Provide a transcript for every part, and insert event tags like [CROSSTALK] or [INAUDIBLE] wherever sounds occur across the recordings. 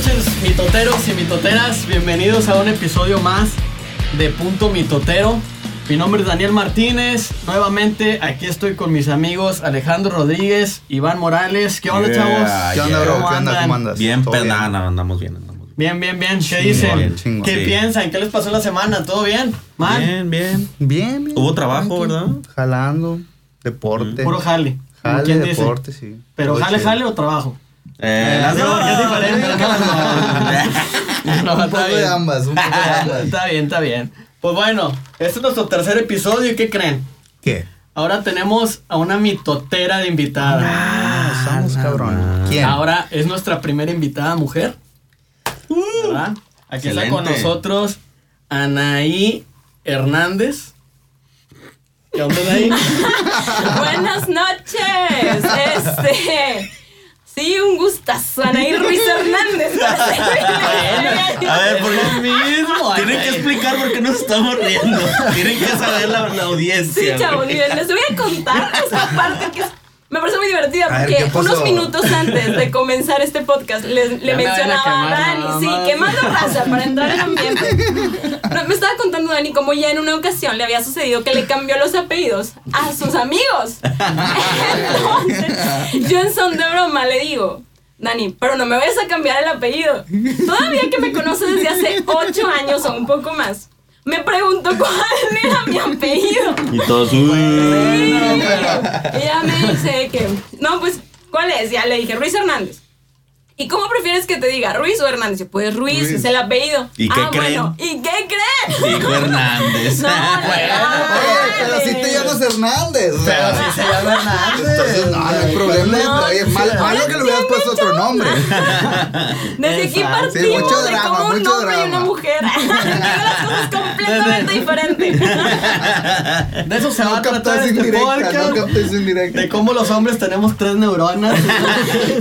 noches, mitoteros y mitoteras. Bienvenidos a un episodio más de Punto Mitotero. Mi nombre es Daniel Martínez. Nuevamente aquí estoy con mis amigos Alejandro Rodríguez, Iván Morales. ¿Qué onda, Yeah, chavos? ¿Qué onda, bro? ¿Cómo ¿Qué onda? ¿Cómo andas? Bien, nada, andamos bien, andamos bien. Bien, bien, bien. ¿Qué dicen? chingón. ¿Qué Sí. piensan? ¿Qué les pasó la semana? ¿Todo bien? ¿Mal? Bien, bien. Bien, bien. Hubo trabajo. ¿verdad? Jalando, deporte. Puro jale. jale, quien dice. deporte, sí. ¿Pero Todo jale, chido. jale o trabajo? Eh, Las no, dos, es diferente. [LAUGHS] No, Un está poco de bien. ambas, un poco de [LAUGHS] ambas. Está bien, está bien. Pues bueno, este es nuestro tercer episodio. ¿Y qué creen? ¿Qué? Ahora tenemos a una mitotera de invitada. Ah, estamos no, cabrón. no. ¿Quién? Ahora es nuestra primera invitada mujer. ¿Verdad? Aquí está con nosotros Anaí Hernández. ¿Qué onda, Anaí? [LAUGHS] Buenas noches. Este. Sí, un gustazo. Anaí Ruiz Hernández. [LAUGHS] A ver, ¿por? Lo mismo. Tienen que explicar por qué nos estamos riendo. Tienen que saber la, la Sí, audiencia. chavos, miren, les voy a contar esta parte que es- me parece muy divertida porque unos minutos antes de comenzar este podcast le, le me mencionaba a quemar Dani, sí, quemando raza para entrar en ambiente. [LAUGHS] No, me estaba contando Dani como ya en una ocasión le había sucedido que le cambió los apellidos a sus amigos. [LAUGHS] Entonces, yo en son de broma le digo, Dani, pero no me vayas a cambiar el apellido. Todavía que me conoce desde hace ocho años o un poco más, me preguntó cuál era mi apellido. Y todos, uy. Sí, ella me dice que, no, pues, ¿cuál es? Ya le dije, Ruiz Hernández. ¿Y cómo prefieres que te diga, Ruiz o Hernández? Pues Ruiz, Ruiz. es el apellido. ¿Y qué ah, creen? bueno, ¿y qué creen? Dijo Hernández. No, [LAUGHS] no, Oye, pero si te llamas Hernández. o sea, Pero si se llama Hernández. Hubieras puesto otro nombre. [LAUGHS] Desde aquí partimos Sí, mucho de drama, como un mucho hombre y una mujer. [LAUGHS] Las cosas completamente diferentes. De eso se va a tratar este indirecta, podcast. no captas indirecta. de cómo los hombres tenemos tres neuronas. [LAUGHS]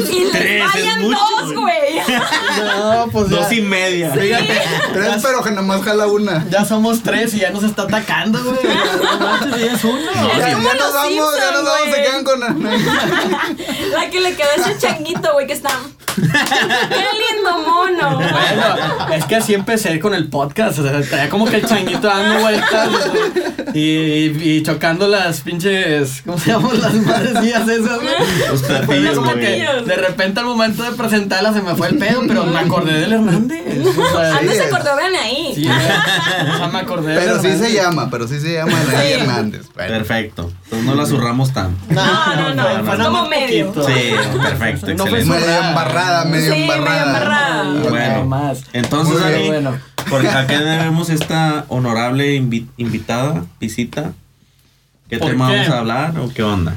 Y les fallan dos, güey. no, pues ya, Dos y media. fíjate, Tres, pero que nomás jala una. ya somos tres y ya nos está atacando, güey. No ya es uno. Ya, nos vamos, ya nos vamos, se quedan con La que le quedó ese changuito, güey, que está. ¡Qué lindo mono! Bueno, es que así empecé con el podcast. O sea, traía como que el changuito dando vueltas y, y chocando las pinches. ¿Cómo se llaman las madrecillas esas, güey? Los Fue platillos, como güey. que de repente al momento de presentarla se me fue el pedo, pero me acordé del Hernández. O sea, Antes se es. acordó, vean ahí. sí, o sea, me acordé del Pero sí Hernández. se llama, pero sí se llama Anaí Hernández. Bueno. Perfecto. Entonces no la zurramos tanto. No, no, no, fue- fue fue nada como medio. Sí, perfecto, No fue excelente. Medio embarrada, medio Sí, medio embarrada. embarrada. Ay, Bueno, más. entonces, Dani, bueno. ¿por ¿a qué debemos esta honorable invi- invitada, visita? ¿Qué ¿Por tema qué? vamos a hablar o qué onda?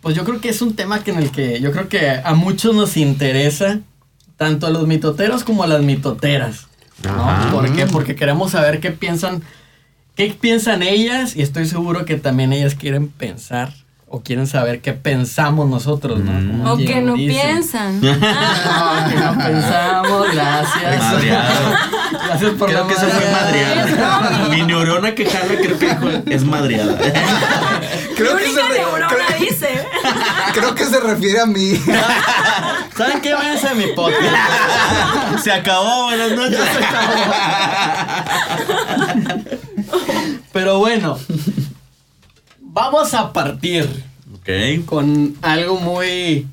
Pues yo creo que es un tema que en el que yo creo que a muchos nos interesa, tanto a los mitoteros como a las mitoteras. ¿no? ¿Por qué? Porque queremos saber qué piensan, qué piensan ellas y estoy seguro que también ellas quieren pensar o quieren saber qué pensamos nosotros, ¿no? Mm. O que no dice. piensan. [LAUGHS] No, que no [LAUGHS] pensamos, gracias. Madreado. Gracias por Creo la que se fue madreada. Mi neurona que jala creo que dijo, es madreada. [LAUGHS] Creo Mi que, se única re- neurona creo- dice. creo que se refiere a mí. ¿Saben qué? Váyanse a mi podcast. Se acabó, buenas noches. Pero bueno, vamos a partir Ok. con algo muy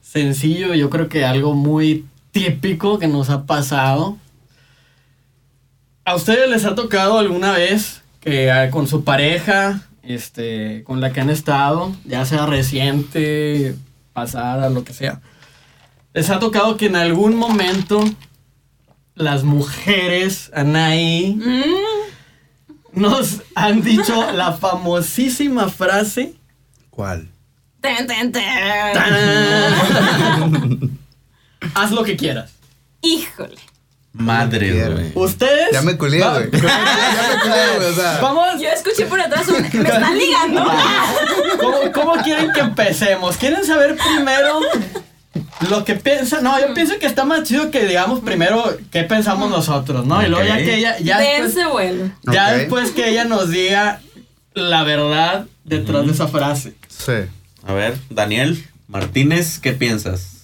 sencillo, yo creo que algo muy típico que nos ha pasado. ¿A ustedes les ha tocado alguna vez que ah, con su pareja, este, con la que han estado, ya sea reciente, pasada, lo que sea, les ha tocado que en algún momento las mujeres, Anaí, Mm, nos han dicho la famosísima frase ¿Cuál? ten, ten, ten. Haz lo que quieras. Híjole. Madre, güey. Ustedes. Ya me culé, Va- güey. [LAUGHS] Ya me culé, güey. O sea, Vamos. Yo escuché por atrás un. Me están ligando. [LAUGHS] ¿Cómo, cómo quieren que empecemos? ¿Quieren saber primero lo que piensan? No, yo pienso que está más chido que digamos primero qué pensamos nosotros, ¿no? Y luego ya que ella. Ya después, ya después que ella nos diga la verdad detrás de esa frase. sí. A ver, Daniel Martínez, ¿qué piensas?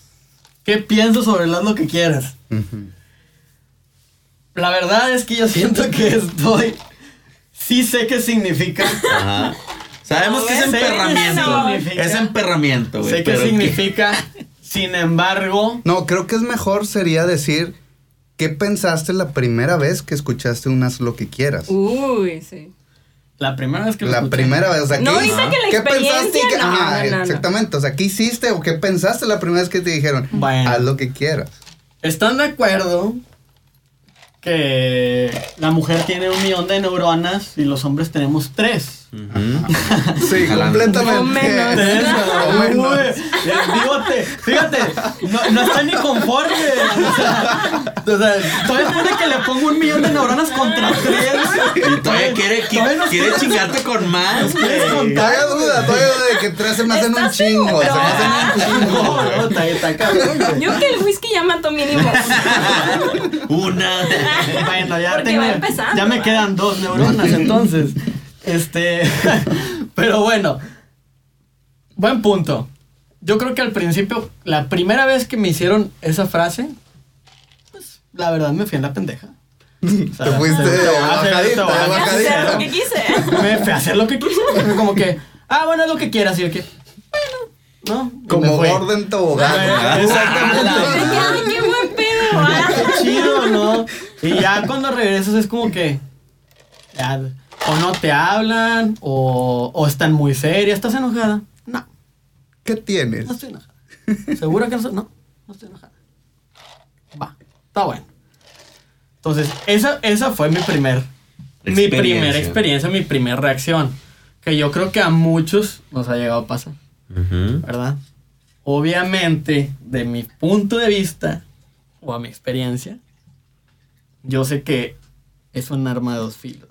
¿Qué pienso sobre el haz lo que quieras? La verdad es que yo siento que estoy. Sí sé qué significa. Ajá. Sabemos que es emperramiento. Es emperramiento, güey. sé qué significa. [LAUGHS] Sin embargo, No, creo que es mejor sería decir, ¿qué pensaste la primera vez que escuchaste un haz lo que quieras? Uy, sí. la primera vez que lo La escuché- primera vez, o sea, ¿qué, No, ahorita que la ¿qué experiencia, pensaste? y qué- no, Ajá, no, no, no. exactamente, o sea, ¿qué hiciste o qué pensaste la primera vez que te dijeron? Bueno. Haz lo que quieras. ¿Están de acuerdo que la mujer tiene un millón de neuronas y los hombres tenemos tres? Ujú. Sí, Jalando. completamente. O menos. Tres, O menos. Uy, eh, fíjate, fíjate, no, no está ni conforme. O sea, o sea, todavía pone que le pongo un millón de neuronas contra tres. Y todavía quiere, quiere quieres- chingarte con más. Todavía duda, todavía duda de que tres se me hacen un ¿Estás chingo. Se me hacen un chingo. [LAUGHS] No, no. Yo que el whisky ya mató mínimo. [LAUGHS] Una. [LAUGHS] Bueno, ya Porque tengo. va empezando, ya me quedan dos neuronas, entonces. Este. [LAUGHS] Pero bueno. Buen punto. Yo creo que al principio, la primera vez que me hicieron esa frase, pues la verdad me fui en la pendeja. [LAUGHS] O sea, Te fuiste te voy a hacer- bajadita, bajadita. Lo que quise. Me fui a hacer lo que quise. Como que, ah, bueno, es lo que quieras. Y yo que, bueno, ¿no? Como fui. gordo en tobogán. Exactamente. Ay, qué buen pedo. ah. Qué chido, ¿no? Y ya cuando regresas es como que. ya, o no te hablan, o, o están muy serias. ¿Estás enojada? No, ¿Qué tienes? no estoy enojada. ¿Segura que no estoy? No, no estoy enojada. Va, está bueno. Entonces, esa, esa fue mi primer. Mi primera experiencia, mi primera reacción. Que yo creo que a muchos nos ha llegado a pasar. ¿verdad? Obviamente, de mi punto de vista o a mi experiencia, yo sé que es un arma de dos filos.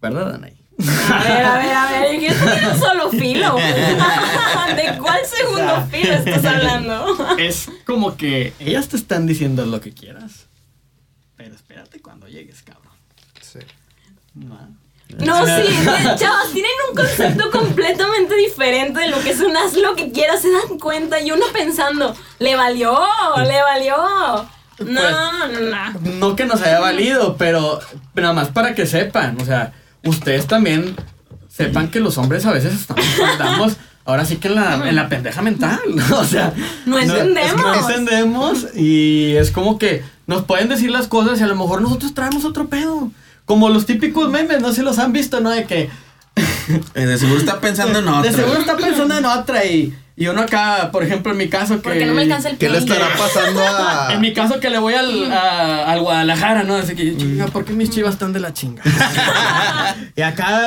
¿Verdad, Anaí? A ver, a ver, a ver. ¿Qué esto tiene un solo filo? [LAUGHS] ¿De cuál segundo filo estás hablando? Es como que ellas te están diciendo lo que quieras, pero espérate cuando llegues, cabrón. Sí. ¿No? No, sí, [LAUGHS] chavos, tienen un concepto completamente diferente de lo que es un haz lo que quieras, se dan cuenta y uno pensando, le valió, le valió. No, no, no. No que nos haya valido, pero nada más para que sepan, o sea, ustedes también sepan que los hombres a veces estamos, andamos [LAUGHS] ahora sí que en la, en la pendeja mental, [LAUGHS] o sea, No es que entendemos. no entendemos y es como que nos pueden decir las cosas y a lo mejor nosotros traemos otro pedo, como los típicos memes, no sé si los han visto, ¿no? De que De seguro está pensando en otra. de seguro está pensando en otra y, y uno acá, por ejemplo, en mi caso que... Porque no me alcanza el ¿Qué le estará pasando a.? [LAUGHS] En mi caso que le voy al, a- al Guadalajara, ¿no? Así que, chinga, ¿por qué mis chivas están de la chinga? [LAUGHS] y acá,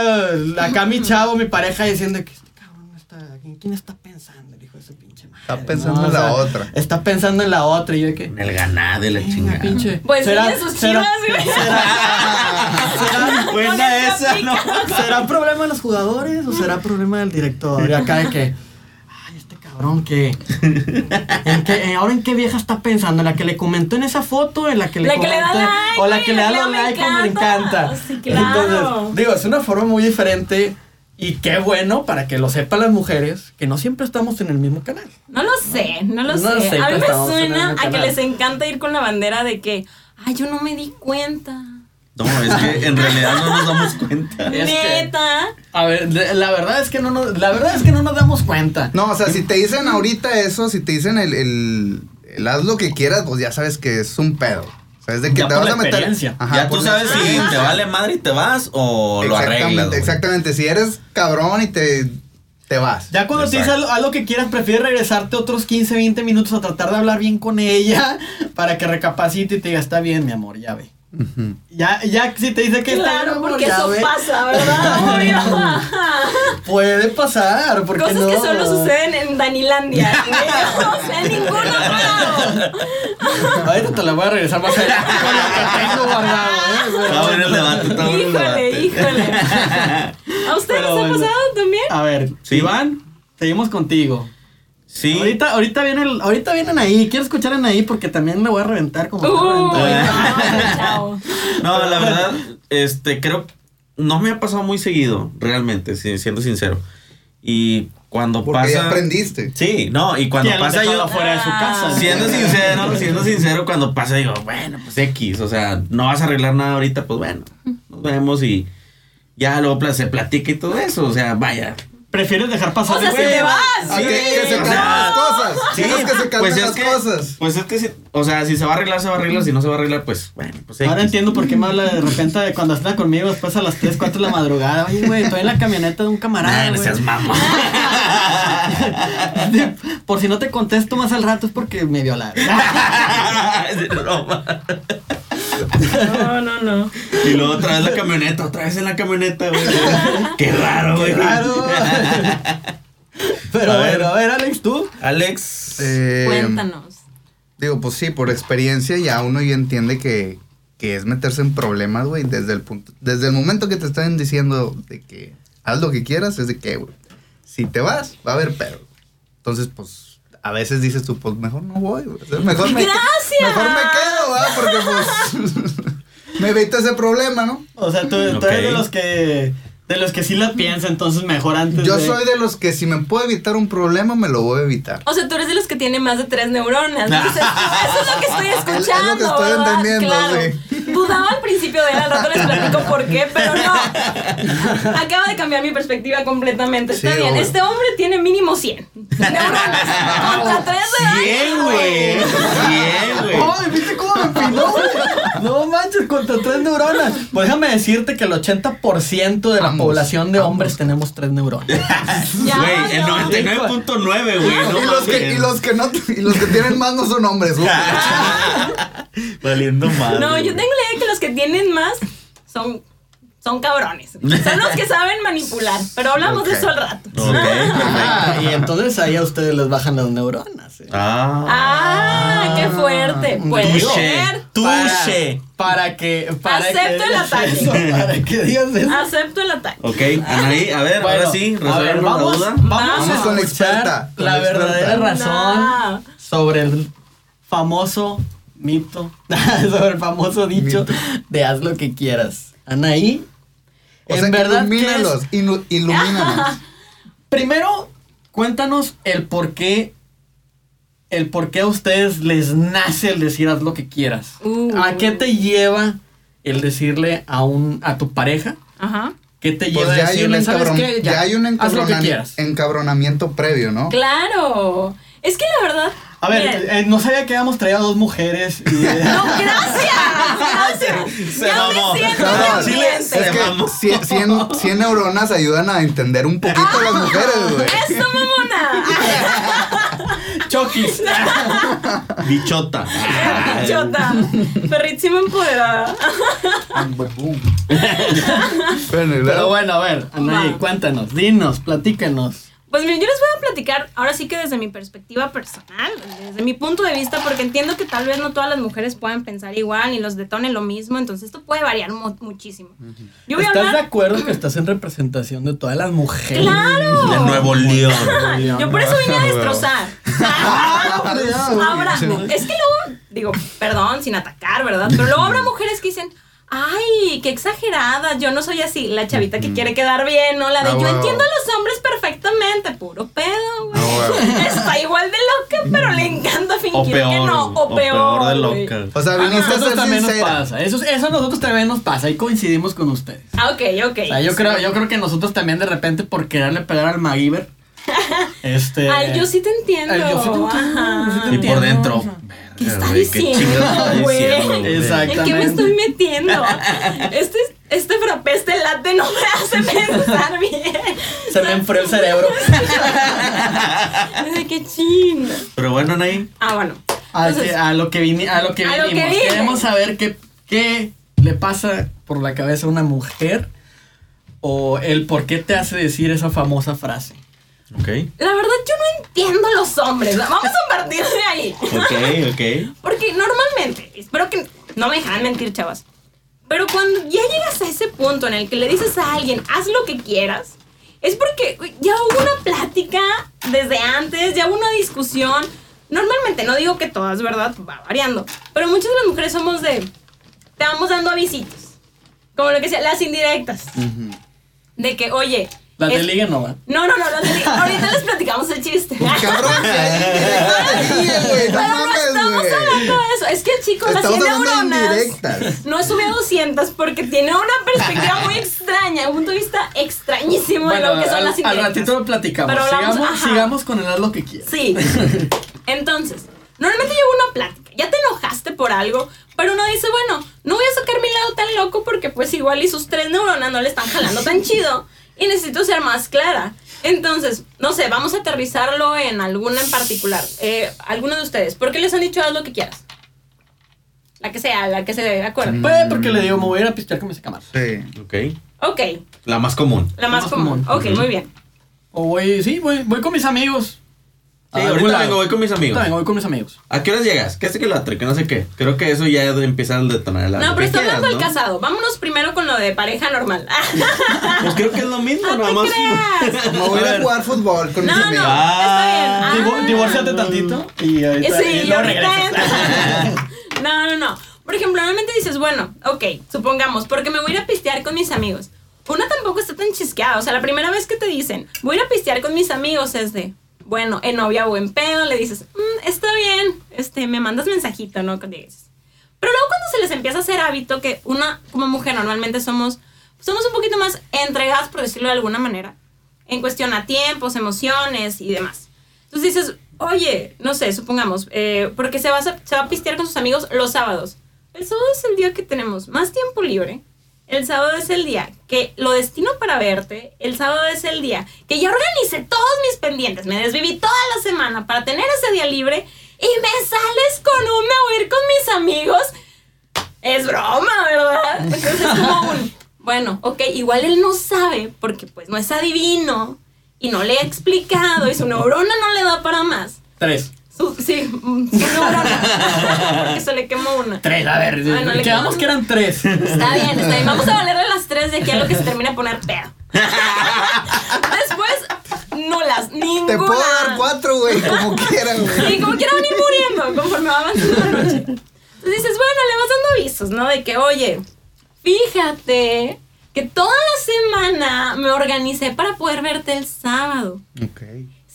acá mi chavo, mi pareja diciendo que este cabrón está, ¿en quién está pensando? El hijo de su pinche. Está pensando en la otra. Está pensando en la otra y yo de que... En el ganado de la Chinga, chingada. pinche. Pues miren sus chivas, güey. será- [LAUGHS] Buena esa, ¿no? ¿Será problema de los jugadores o será problema del director? Y acá de que, ay, este cabrón que... ¿en qué- en- ¿Ahora en qué vieja está pensando? ¿En la que le comentó en esa foto? ¿En la que le La que le da like, ¿O la que le da la los like me encanta. encanta? Sí, claro. Entonces, digo, es una forma muy diferente y qué bueno para que lo sepan las mujeres que no siempre estamos en el mismo canal. No lo sé, no lo No sé. sé, A mí me suena a que les encanta ir con la bandera de que, ay, yo no me di cuenta. No, es que en realidad no nos damos cuenta. [LAUGHS] Es que- Neta. A ver, la verdad es que no nos, la verdad es que no nos damos cuenta. No, o sea, si te dicen ahorita eso, si te dicen el, el, el haz lo que quieras, pues ya sabes que es un pedo. O sea, es de que Ya te por vas la a meter. experiencia. Ajá, ya por tú la sabes si experiencia. te vale madre y te vas o lo arreglas. Exactamente, güey. exactamente. Si eres cabrón y te, te vas. Ya cuando te dice Exacto. algo, algo que quieras, prefieres regresarte otros 15, 20 minutos a tratar de hablar bien con ella [LAUGHS] para que recapacite y te diga, está bien, mi amor, ya ve. Ya, ya si te dice que está Claro, porque eso ve. pasa, ¿verdad? [LAUGHS] Obvio. Puede pasar, porque Cosas no? que solo suceden en Danilandia. [LAUGHS] O sea, en ningún otro lado. Ahorita te la voy a regresar más allá [LAUGHS] con lo que tengo guardado, ¿eh? Está bueno el debate, está bueno el Híjole, híjole. ¿A ustedes les ha bueno. pasado también? A ver, Sí. Iván, seguimos contigo. Sí. Ahorita, ahorita, vienen, ahorita vienen ahí. Quiero escuchar en ahí porque también le voy a reventar como. a reventar. no, chao. No, la verdad, este, creo, no me ha pasado muy seguido, realmente, si- siendo sincero. Y cuando Porque ya pasa. aprendiste. Sí, no, y cuando ¿Quién lo pasa yo. fuera de su casa? Ah. Siendo sincero, siendo sincero, cuando pasa digo, bueno, pues X, o sea, no vas a arreglar nada ahorita, pues bueno, nos vemos y ya luego se platica y todo eso, o sea, vaya. Prefieres dejar pasar O sea, el si te vas. A que, que se calmen las cosas. Tienes que se calmen pues es las que, cosas. pues es que, si, o sea, si se va a arreglar, se va a arreglar, si no se va a arreglar, pues bueno, pues. Ahora entiendo por qué me habla de repente de cuando está conmigo después a las 3, 4 de la madrugada. Oye, güey, estoy en la camioneta de un camarada. No güey. seas mamón. [LAUGHS] Por si no te contesto más al rato es porque me violaron. [LAUGHS] No, no, no. y luego otra vez la camioneta, otra vez en la camioneta, güey. [LAUGHS] Qué raro, güey. Qué raro. Pero A ver. bueno, a ver, Alex, tú. Alex. Eh, Cuéntanos. Digo, pues sí, por experiencia ya uno ya entiende que, que es meterse en problemas, güey, desde el punto, desde el momento que te están diciendo de que haz lo que quieras, es de que, güey, si te vas, va a haber pedo. Entonces, pues, a veces dices tú, pues mejor no voy, güey. Mejor me, ¡Gracias! mejor me quedo, ¿va? Porque pues [LAUGHS] me evita ese problema, ¿no? O sea, tú, tú eres de los que. De los que sí la piensa, entonces mejor antes Yo de- soy de los que si me puedo evitar un problema, me lo voy a evitar. O sea, tú eres de los que tiene más de tres neuronas. Dices, eso es lo que estoy escuchando. Es lo que estoy ¿verdad? entendiendo, claro. sí. Dudaba al principio de él, al rato les platico por qué, pero no. [LAUGHS] Acaba de cambiar mi perspectiva completamente. Está Sí, bien. Este hombre tiene mínimo 100 neuronas. Contra tres de daño, Bien, güey. Bien, güey. ¡Ay, viste cómo me empinó, güey! No manches, contra tres neuronas. Pues déjame decirte que el 80% de la Vamos, población de hombres tenemos tres neuronas. [LAUGHS] Güey, el no. 99.9, güey. No y, los que, mames. y, los que no, y los que tienen más no son hombres, güey. [LAUGHS] Valiendo mal. No, yo tengo la idea que los que tienen más son, son cabrones. Son los que saben manipular. Pero hablamos de eso al rato. Ah, y entonces ahí a ustedes les bajan las neuronas. ¿eh? Ah. Ah, qué fuerte. Puede ser. Touché. Para, que. Para Acepto que el [LAUGHS] ataque. eso, para que digas eso. Acepto el ataque. Ok, Anaí, a ver, ahora Bueno, sí, a ver, resolvemos la vamos, duda. vamos, Vamos a con la experta, con la la experta. verdadera razón No. sobre el famoso mito, [LAUGHS] sobre el famoso dicho Mito. de haz lo que quieras. Anaí, O en sea, que verdad, ¿qué es? ilumínalos. [LAUGHS] Primero, cuéntanos el por qué, el por qué a ustedes les nace el decir haz lo que quieras. Uh. ¿A qué te lleva el decirle a un a tu pareja? Ajá. ¿Qué te Pues lleva ya a hay, un decirle, sabes encabron- qué? ya hay un quieras? encabronamiento previo, ¿no? Claro. Es que la verdad. A ver, eh, no sabía que habíamos traído a dos mujeres. y, eh, [LAUGHS] no, gracias. Gracias. Se ya mamó. me siento No, Chile, independiente. se Es que mamó. 100, 100 100 neuronas ayudan a entender un poquito a las mujeres, güey. Eso, mamona. [LAUGHS] Chokis. [LAUGHS] Bichota. Chota. Perrísima empoderada. [LAUGHS] Pero bueno, a ver, Anaí, cuéntanos, dinos, platícanos. Pues miren, yo les voy a platicar ahora sí que desde mi perspectiva personal, desde mi punto de vista, porque entiendo que tal vez no todas las mujeres puedan pensar igual ni los detonen lo mismo, entonces esto puede variar mu- muchísimo. Yo voy a ¿Estás de acuerdo [CLEARS THROAT] que estás en representación de todas las mujeres? ¡Claro! De Nuevo León. Yo por eso vine a [LAUGHS] destrozar. Ah, Ahora, es que luego, digo, perdón, sin atacar, ¿verdad? Pero luego habrá mujeres que dicen, ay, qué exagerada, yo no soy así. La chavita que quiere quedar bien, ¿no? La de Ah, yo entiendo a los hombres perfectamente, puro pedo, güey. Ah. [LAUGHS] Está igual de loca, pero le encanta fingir O peor. que no. O peor. de loca. O sea, A viniste a nosotros ser también nos pasa. Eso, eso a nosotros también nos pasa. Ahí coincidimos con ustedes. Ah, ok, ok. O sea, yo creo, yo creo que nosotros también de repente por quererle pegar al MacGyver. [LAUGHS] este. Ay, yo sí te entiendo. Ay, yo sí te entiendo, Ajá. yo sí te Y entiendo. por dentro. ¿Qué verga, está güey, qué está güey? diciendo, güey. Exacto. ¿En qué me [LAUGHS] estoy metiendo? [LAUGHS] Este, este frappé, este latte no me hace pensar bien. Se me enfrió el cerebro. Ay, qué chinga. Pero bueno, Anaí. Ah, bueno. A, Entonces, que- a lo que vini- a lo que A lo que vinimos. vine. Queremos saber qué, qué le pasa por la cabeza a una mujer o el por qué te hace decir esa famosa frase. La verdad, yo no entiendo a los hombres. Vamos a partir de ahí. Ok, ok. Porque normalmente, espero que no me dejan mentir, chavas. Pero cuando ya llegas a ese punto en el que le dices a alguien, haz lo que quieras, es porque ya hubo una plática desde antes, ya hubo una discusión. Normalmente, no digo que todas, ¿verdad? Va variando. Pero muchas de las mujeres somos de. Te vamos dando avisitos. Como lo que sea, las indirectas. De que, oye, Las de Es- liga no van. No, no, no, las de liga. Ahorita les platicamos el chiste. Cabrón, hay [LAUGHS] indirectas, güey. No Pero no mames, estamos hablando de eso. Es que el chico, las Estamos 100 hablando de neuronas. No sube a 200 porque tiene una perspectiva muy extraña, un punto de vista extrañísimo de Bueno, lo que son al, las al indirectas. ratito lo platicamos. Pero hablamos- sigamos, sigamos con el haz lo que quieras. Sí. Entonces, normalmente llevo una plática. Ya te enojaste por algo, pero uno dice, bueno, no voy a sacar mi lado tan loco porque pues igual y sus tres neuronas no le están jalando tan chido y necesito ser más clara. Entonces, no sé, vamos a aterrizarlo en alguna en particular. Eh, alguno de ustedes, ¿por qué les han dicho haz lo que quieras? La que sea, la que se acuerde. Pues porque le digo, me voy a ir a pistear con mis cámaras. Sí. Ok. Ok, La más común. la más más común. común. Ok, muy bien. O voy, sí, voy, voy con mis amigos. Sí, A algún ahorita lado. vengo, voy con mis amigos. Ahorita vengo, voy con mis amigos. ¿A qué horas llegas? ¿Qué hace que lo atre? Que no sé qué. Creo que eso ya empieza a detonar la. No, pero está hablando del ¿no? casado. Vámonos primero con lo de pareja normal. [LAUGHS] Pues creo que es lo mismo, No nada más. creas. [LAUGHS] Me voy a ir a ver. jugar fútbol con No, mis no, amigos. Ah. está bien. Divo- Ah. divórciate tantito y ahorita Sí, y luego. [LAUGHS] No, no, no. Por ejemplo, normalmente dices, bueno, ok, supongamos, porque me voy a ir a pistear con mis amigos. Una tampoco está tan chisqueada. O sea, la primera vez que te dicen, voy a ir a pistear con mis amigos es de, bueno, en novia o en pedo, le dices, "Mm, está bien, este, me mandas mensajito, ¿no? Dices. Pero luego cuando se les empieza a hacer hábito que una, como mujer, normalmente somos, somos un poquito más entregadas, por decirlo de alguna manera, en cuestión a tiempos, emociones y demás. Entonces dices, oye, no sé, supongamos, eh, porque se va, a, se va a pistear con sus amigos los sábados. El sábado es el día que tenemos más tiempo libre. El sábado es el día que lo destino para verte. El sábado es el día que ya organicé todos mis pendientes. Me desviví toda la semana para tener ese día libre. Y me sales con un me voy a ir con mis amigos. Es broma, ¿verdad? Entonces es como un, bueno, ok, igual él no sabe porque pues no es adivino y no le he explicado y su neurona no le da para más. Tres. Sí, mm, su neurona. porque se le quemó una. Tres, a ver. Ay, no le quedamos que eran tres. Está bien, está bien. Vamos a valerle las tres de aquí a lo que se termina de poner pedo. Después, nulas, ninguna. Te puedo dar cuatro, güey, como quieran, Y güey. como quiera van a ir muriendo conforme va avanzando la noche. Entonces dices, bueno, le vas dando avisos, ¿no? De que, oye, fíjate que toda la semana me organicé para poder verte el sábado. Ok.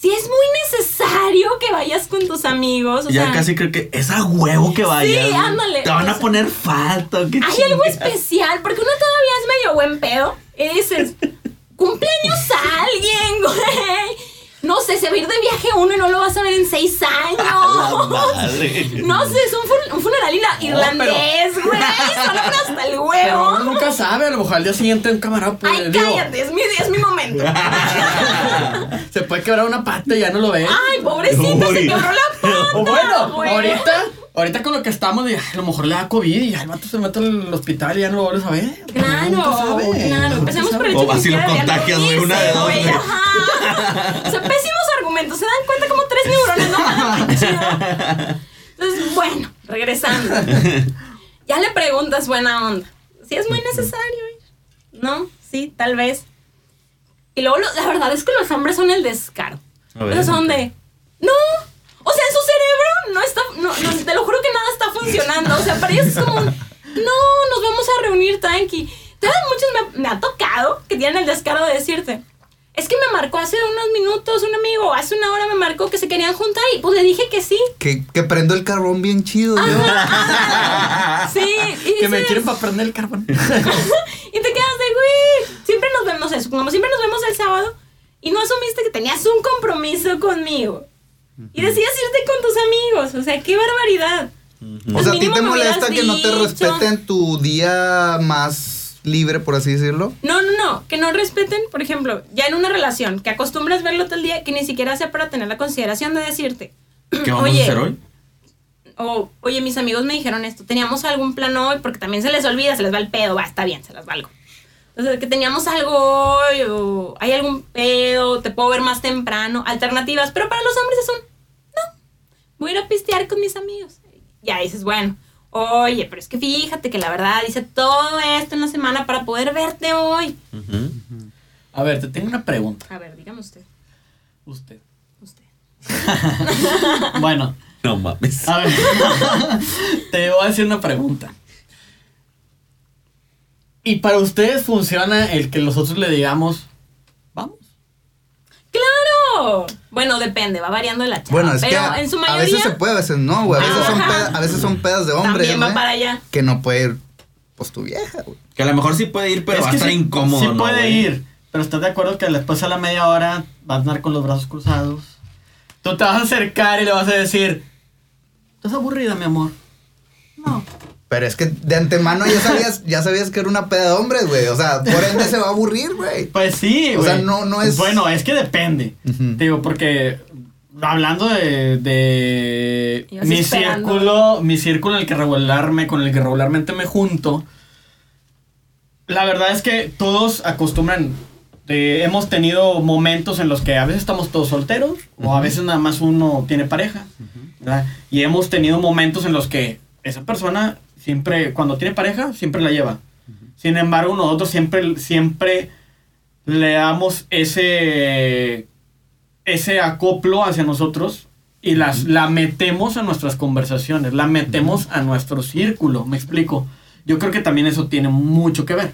Si es muy necesario que vayas con tus amigos, o ya sea, casi creo que es a huevo que vayas. Sí, ándale. Te van O a sea, poner falta. hay algo especial, porque uno todavía es medio buen pedo y dices, [LAUGHS] cumpleaños a alguien, güey. No sé, se va a ir de viaje uno y no lo vas a ver en seis [LAUGHS] La años. madre. No sé, es un, fun- un funeral irlandés, güey. Son hasta el Pero uno huevo. nunca sabe, a lo mejor al día siguiente un camarada pues, Ay, digo, cállate, es mi, es mi momento. [LAUGHS] se puede quebrar una pata y ya no lo ve. Ay, pobrecito, se quebró la [LAUGHS] pata. bueno, güey. ahorita, ahorita con lo que estamos, de, a lo mejor le da COVID y ya el vato se mete al hospital y ya no lo vuelves a ver. Claro, claro. Empecemos por el O hecho así lo contagias, güey, una de dos. Ajá. O sea, pésimos argumentos. ¿Se dan cuenta como tres neuronas no van? Entonces, bueno, regresando. Ya le preguntas buena onda. Si es muy necesario ir. ¿No? Sí, tal vez. Y luego, lo- la verdad es que los hombres son el descaro. A O ver. sea, son de. ¡No! O sea, en su cerebro no está. No, no, te lo juro que nada está funcionando. O sea, para ellos es como un. No, nos vamos a reunir tranqui. Todavía muchos me, me ha tocado que tienen el descaro de decirte. Es que me marcó hace unos minutos un amigo, hace una hora me marcó que se querían juntar y pues le dije que sí. Que, que prendo el carbón bien chido. Sí, y Que me quieren para prender el carbón. [LAUGHS] y te quedas de, güey, siempre nos vemos, eso, como siempre nos vemos el sábado y no asumiste que tenías un compromiso conmigo. Y decías irte con tus amigos, o sea, qué barbaridad. O sea, ¿a ti te molesta que no te respeten tu día más libre, por así decirlo? No, no, no, que no respeten, por ejemplo, ya en una relación, que acostumbras verlo todo el día, que ni siquiera sea para tener la consideración de decirte, ¿Qué vamos Oye. a hacer hoy? o, oye, mis amigos me dijeron esto, teníamos algún plan hoy, porque también se les olvida, se les va el pedo, va, está bien, se las valgo. Entonces, que teníamos algo hoy, o hay algún pedo, te puedo ver más temprano, alternativas, pero para los hombres es un, no, voy a ir a pistear con mis amigos. Ya dices, bueno, oye, pero es que fíjate que la verdad hice todo esto en la semana para poder verte hoy. A ver, te tengo una pregunta. A ver, dígame usted, Usted. usted. [LAUGHS] Bueno, No mames. a ver. [LAUGHS] te voy a hacer una pregunta. ¿Y para ustedes funciona el que nosotros le digamos, vamos. ¡Claro! Bueno, depende, va variando la chava. Bueno, es pero que en su a veces se puede, a veces no, güey. A veces, son a veces son pedas de hombres, también va güey, para allá. Que no puede ir, pues tu vieja, güey. Que a lo mejor sí puede ir, pero Es va a que estar sí- incómodo, Sí ¿no, puede ir, pero estás de acuerdo que después a la media hora va a andar con los brazos cruzados. Tú te vas a acercar y le vas a decir, ¿estás aburrida, mi amor? No. Pero es que de antemano ya sabías, [LAUGHS] ya sabías que era una peda de hombres, güey. O sea, por ende se va a aburrir, güey. Pues sí, O sea, güey. no- no es- Bueno, es que depende. Te Digo, porque hablando de, de mi esperando. círculo, mi círculo en el que regularme, con el que regularmente me junto, la verdad es que todos acostumbran. eh, hemos tenido momentos en los que a veces estamos todos solteros o a veces nada más uno tiene pareja. ¿verdad? Y hemos tenido momentos en los que esa persona siempre, cuando tiene pareja, siempre la lleva. Sin embargo, nosotros siempre, siempre le damos ese, ese acoplo hacia nosotros y las, la metemos a nuestras conversaciones, la metemos a nuestro círculo, me explico. Yo creo que también eso tiene mucho que ver.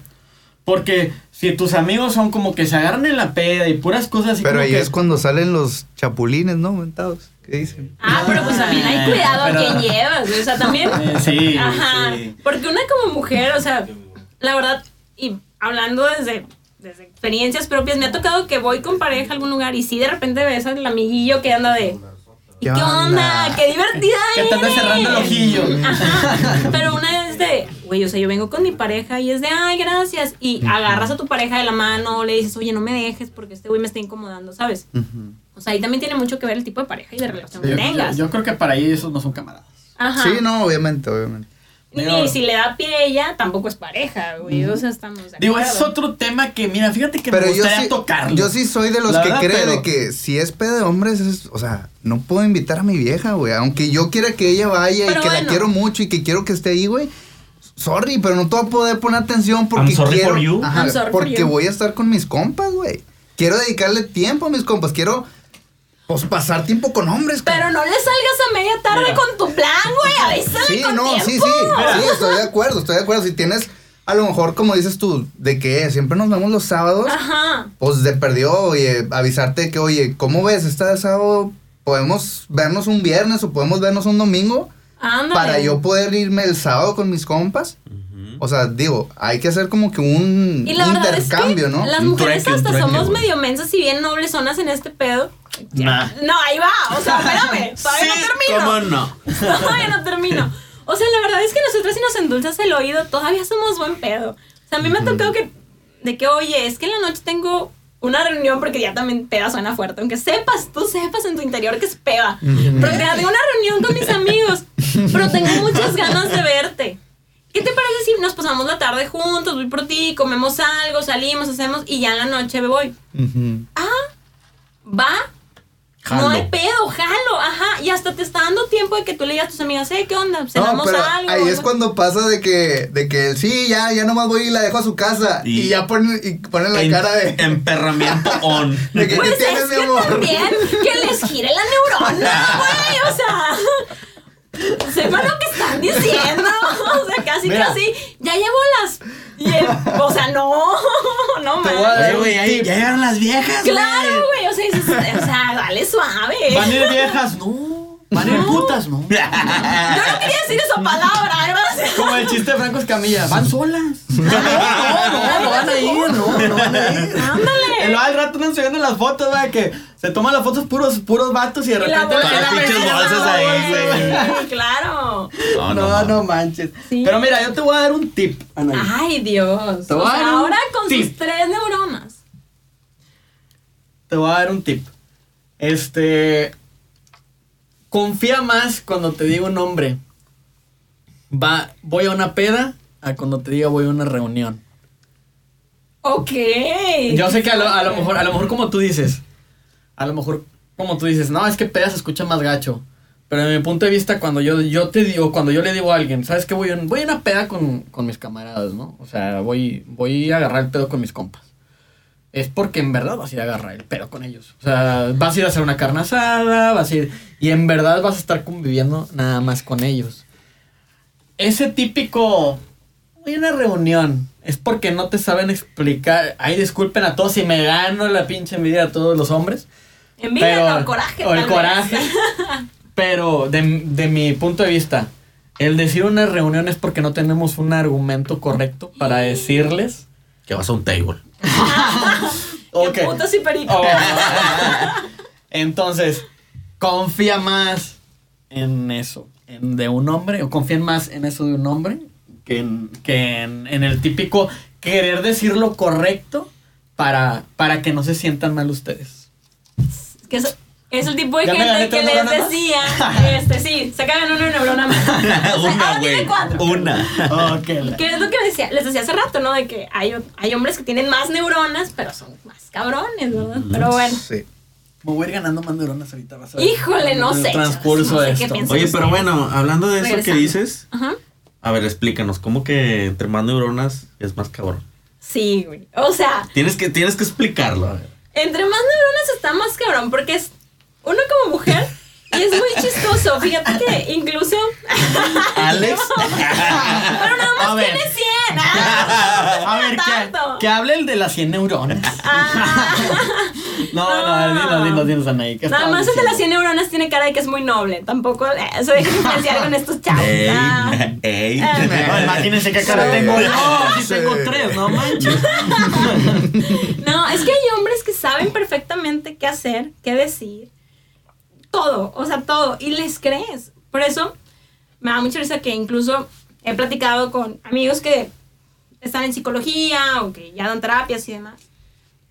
Porque si tus amigos son como que se agarran en la peda y puras cosas así Pero como ahí que- es cuando salen los chapulines, ¿no? Mentados. ¿Qué dicen? Ah, pero pues también hay cuidado a Pero- quién llevas. O sea, también. Sí, Ajá. sí. Porque una como mujer, o sea, la verdad, y hablando desde, desde experiencias propias, me ha tocado que voy con pareja a algún lugar y sí de repente ves al amiguillo que anda de. ¿Y ¿Qué qué onda? ¡Qué divertida Que te anda eres! cerrando el ojillo. Ajá. Pero una es de, güey, o sea, yo vengo con mi pareja y es de, ay, gracias. Y agarras a tu pareja de la mano, le dices, oye, no me dejes porque este güey me está incomodando, ¿sabes? Ujú. O sea, ahí también tiene mucho que ver el tipo de pareja y de relación que Yo, tengas. yo- yo creo que para ahí esos no son camaradas. Ajá. Sí, no, obviamente, obviamente. Y Digo- si le da pie a ella, tampoco es pareja, güey. O sea, estamos de Digo, es otro tema que, mira, fíjate que Pero me yo gustaría sí, tocarlo. yo sí soy de los La que verdad, cree pero- de que si es peda de hombres, es, o sea, no puedo invitar a mi vieja, güey. Aunque yo quiera que ella vaya Pero y que la quiero mucho y que quiero que esté ahí, güey. Sorry, pero no te voy a poder poner atención porque I'm sorry quiero. for you. Ajá, I'm sorry for porque you. voy a estar con mis compas, güey. Quiero dedicarle tiempo a mis compas. Quiero, pues, pasar tiempo con hombres, Pero cabrón. no le salgas a media tarde Mira. con tu plan, güey. Avísame Sí, con no, tiempo. sí, sí, sí, estoy de acuerdo, estoy de acuerdo. Si tienes, a lo mejor, como dices tú, de que siempre nos vemos los sábados, Ajá. pues de perdió, oye, avisarte que, oye, ¿cómo ves? Este sábado podemos vernos un viernes o podemos vernos un domingo Ándale. para yo poder irme el sábado con mis compas. O sea, digo, hay que hacer como que un Y la verdad es intercambio, que ¿no? las mujeres trueque, hasta trueque, somos güey. medio mensas y bien nobles zonas en este pedo. Nah. No, ahí va. O sea, espérame. [LAUGHS] Todavía Sí, no termino. ¿Cómo no? [LAUGHS] Todavía no termino. O sea, la verdad es que nosotros si nos endulzas el oído, todavía somos buen pedo. O sea, a mí me ha tocado que, de que, oye, es que en la noche tengo una reunión, porque ya también peda suena fuerte, aunque sepas, tú sepas en tu interior que es peda. Ya tengo una reunión con mis amigos, pero tengo muchas ganas de verte. ¿Qué te parece si nos pasamos la tarde juntos, voy por ti, comemos algo, salimos, hacemos y ya en la noche me voy? Ujú. Va, Jalo. no hay pedo, jalo, ajá. Y hasta te está dando tiempo de que tú le digas a tus amigas, eh, ¿qué onda? No, Cenamos pero algo. ahí es algo". cuando pasa de que, de que sí, ya, ya nomás voy y la dejo a su casa. Y, Y- ya ponen, y ponen la En- cara de, [LAUGHS] Emperramiento [LAUGHS] on. de que, Pues ¿qué tienes, es mi que amor? también que les gire la neurona, güey. O sea, [LAUGHS] sepan lo que están diciendo. O sea, casi, Mira. casi. Ya llevo las. y el- o sea, no. No Te voy a mames. dar Oye, güey, ahí ya llegaron las viejas, güey. Claro, güey. O sea, dices, o sea, dale suave. ¿Van a ir viejas? No. ¿Van a ir putas? No. Yo no quería decir esa palabra, gracias. Como el chiste de Franco Escamilla. ¿Van solas? No, no, no, no van a ir, no, no van a ir. Ándale. El al rato andan subiendo las fotos, güey, que se toman las fotos puros, puros vatos y de Y repente bolsa, la la pinches bolsa, bolsas ahí, güey. [LAUGHS] Claro. No, No, no, no, manches. Sí. Pero mira, yo te voy a dar un tip, Anaí. Ay, Dios. Te O voy a sea, dar un ahora con sus tres neuronas. Te voy a dar un tip. Este. Confía más cuando te digo un nombre. Va, voy a una peda a cuando te diga voy a una reunión. Ok. Yo sé que a lo, a lo mejor, a lo mejor como tú dices, a lo mejor como tú dices, no, es que peda se escucha más gacho. Pero en mi punto de vista, cuando yo, yo te digo, cuando yo le digo a alguien, ¿sabes qué? Voy, a- voy a una peda con, con mis camaradas, ¿no? O sea, voy, voy a agarrar el pedo con mis compas. Es porque en verdad vas a ir a agarrar el pedo con ellos. O sea, vas a ir a hacer una carne asada, vas a ir... Y en verdad vas a estar conviviendo nada más con ellos. Ese típico... Voy a una reunión. es porque no te saben explicar. Ay, disculpen a todos si me gano la pinche envidia a todos los hombres. Envidia, no, coraje. o el coraje. [LAUGHS] Pero de, de mi punto de vista, el decir una reunión es porque no tenemos un argumento correcto para decirles. Que vas a un table. [LAUGHS] Ok. Qué putos y perico. Oh. [LAUGHS] Entonces, confía más en eso, en de un hombre, o confían más en eso de un hombre que en, que en, en el típico querer decir lo correcto para, para que no se sientan mal ustedes. Que es, es el tipo de ¿Ya me gané gente que les más? decía, [LAUGHS] este, sí, se cagan una neurona más. [LAUGHS] Una, Ah, tiene güey. Una. Ok, la- Que es lo que decía, les decía hace rato, ¿no? De que hay, hay hombres que tienen más neuronas, pero son más cabrones, ¿verdad? Pero bueno. Sí. Me voy a ir ganando más neuronas ahorita. vas a ver. Híjole, no sé, transcurso no sé esto. Oye, pero bueno, hablando de eso que Regresando. dices, Ajá. A ver, explícanos, ¿cómo que entre más neuronas es más cabrón? Sí, güey. O sea, Tienes que, tienes que explicarlo. a ver. entre más neuronas está más cabrón, porque es uno como mujer [LAUGHS] y es muy chistoso. Fíjate que incluso. Alex. [LAUGHS] Pero nada más tiene 100. Ah, [LAUGHS] A ver, que, tanto. que hable el de las 100 neuronas. Ah. [LAUGHS] No, no, dinos, dinos, dinos, Anaí. ¿qué Nada más el de las diciendo? 100 neuronas tiene cara de que es muy noble. Tampoco eh, se deja influenciar con estos chavos. Ey, Ah. ey. Eh. No, imagínense qué cara Sí. tengo yo. Si Sí. tengo tres, no manches. No, es que hay hombres que saben perfectamente qué hacer, qué decir. Todo, o sea, todo. Y les crees. Por eso me da mucha risa que incluso he platicado con amigos que están en psicología o que ya dan terapias y demás.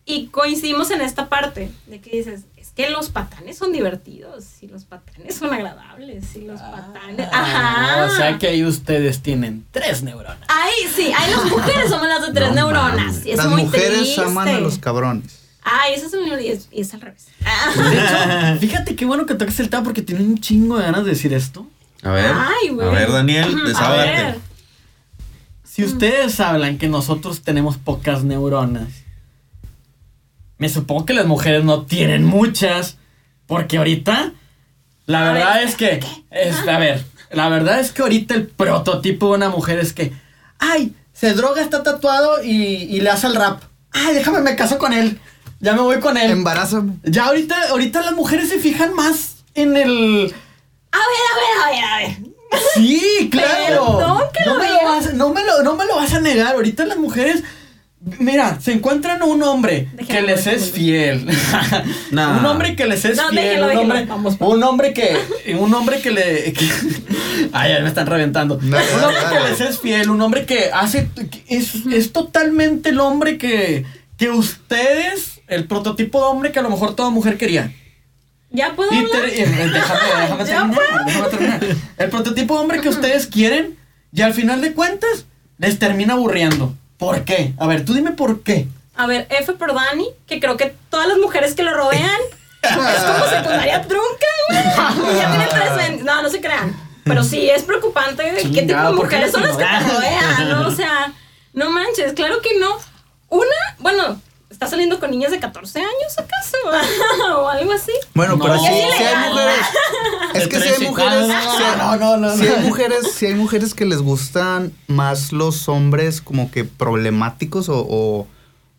Y coincidimos en esta parte de que dices, es que los patanes son divertidos y los patanes son agradables y los patanes... Ajá. Ah, o sea que ahí ustedes tienen tres neuronas. Ay, sí, ay, las mujeres somos las de tres No neuronas. mames. Y es Las muy mujeres triste. aman a los cabrones. Ay, esa es y es, y es al revés. De hecho, [LAUGHS] fíjate qué bueno que toques el tema porque tienen un chingo de ganas de decir esto. A ver. Ay, güey. A ver, Daniel, A desahógate. ver. Si ustedes hablan que nosotros tenemos pocas neuronas, me supongo que las mujeres no tienen muchas, porque ahorita la A verdad ver, es que, es, a ver, la verdad es que ahorita el prototipo de una mujer es que, ay, se droga, está tatuado y, y le hace el rap. Ay, déjame, me caso con él. Ya me voy con él. Embarázame. Ya ahorita, ahorita las mujeres se fijan más en el... A ver, a ver, a ver, a ver. Sí, claro. Perdón que no, lo me lo vas, no, me lo, no me lo vas a negar. Ahorita las mujeres. Mira, se encuentran un hombre que les es fiel. Nah. [LAUGHS] Un hombre que les es No, fiel. un, hombre, Vamos, un hombre que. Un hombre que le. que- [LAUGHS] ay, ya me están reventando. Un hombre que les es fiel. Un hombre que hace. que es, es totalmente el hombre que. Que ustedes. El prototipo de hombre que a lo mejor toda mujer quería. ¿Ya puedo Y hablar? y- déjame, déjame [LAUGHS] Ya terminar, déjame terminar. El prototipo de hombre que ustedes quieren y al final de cuentas les termina aburriendo. ¿Por qué? A ver, tú dime por qué. A ver, F por Dani, que creo que todas las mujeres que lo rodean es como secundaria trunca, güey. [LAUGHS] Ya tienen tres No, no se crean. Pero sí, es preocupante qué tipo de Chingado, ¿por qué mujeres son las que te rodean, ¿no? O sea, no manches, claro que no. Una, bueno, ¿estás saliendo con niñas de 14 años acaso? [LAUGHS] o algo así. Bueno, No. pero sí, sí hay mujeres. [LAUGHS] Es que sí hay 13. mujeres. Sí hay- no, no, no, sí no. hay mujeres, sí hay mujeres que les gustan más los hombres como que problemáticos o, o,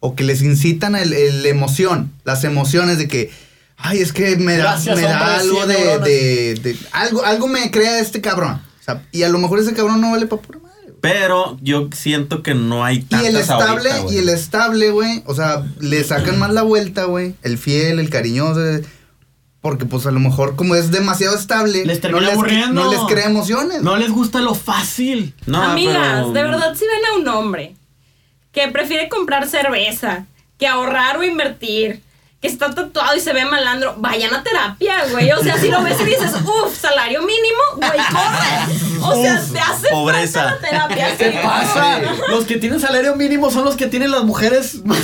o que les incitan el, el- la emoción, las emociones de que, ay, es que me da, Gracias, me da hombre, algo de, neuronas. de- de- algo, algo me crea este cabrón. O sea, y a lo mejor ese cabrón no vale para pura. Pero yo siento que no hay Y tantas el estable, ahorita, y el estable, güey, o sea, le sacan más la vuelta, güey. El fiel, el cariñoso. eh, Porque pues a lo mejor como es demasiado estable, Les termina no, les, aburriendo. no les crea emociones. No les gusta lo fácil. No, Amigas, pero- de verdad, si ven a un hombre que prefiere comprar cerveza, que ahorrar o invertir, que está tatuado y se ve malandro, vayan a terapia, güey. O sea, si lo ves y dices, uff, salario mínimo, güey, corre. O sea, Uf, te hace pobreza. falta la terapia. ¿Qué sí. pasa? Los que tienen salario mínimo son los que tienen las mujeres más,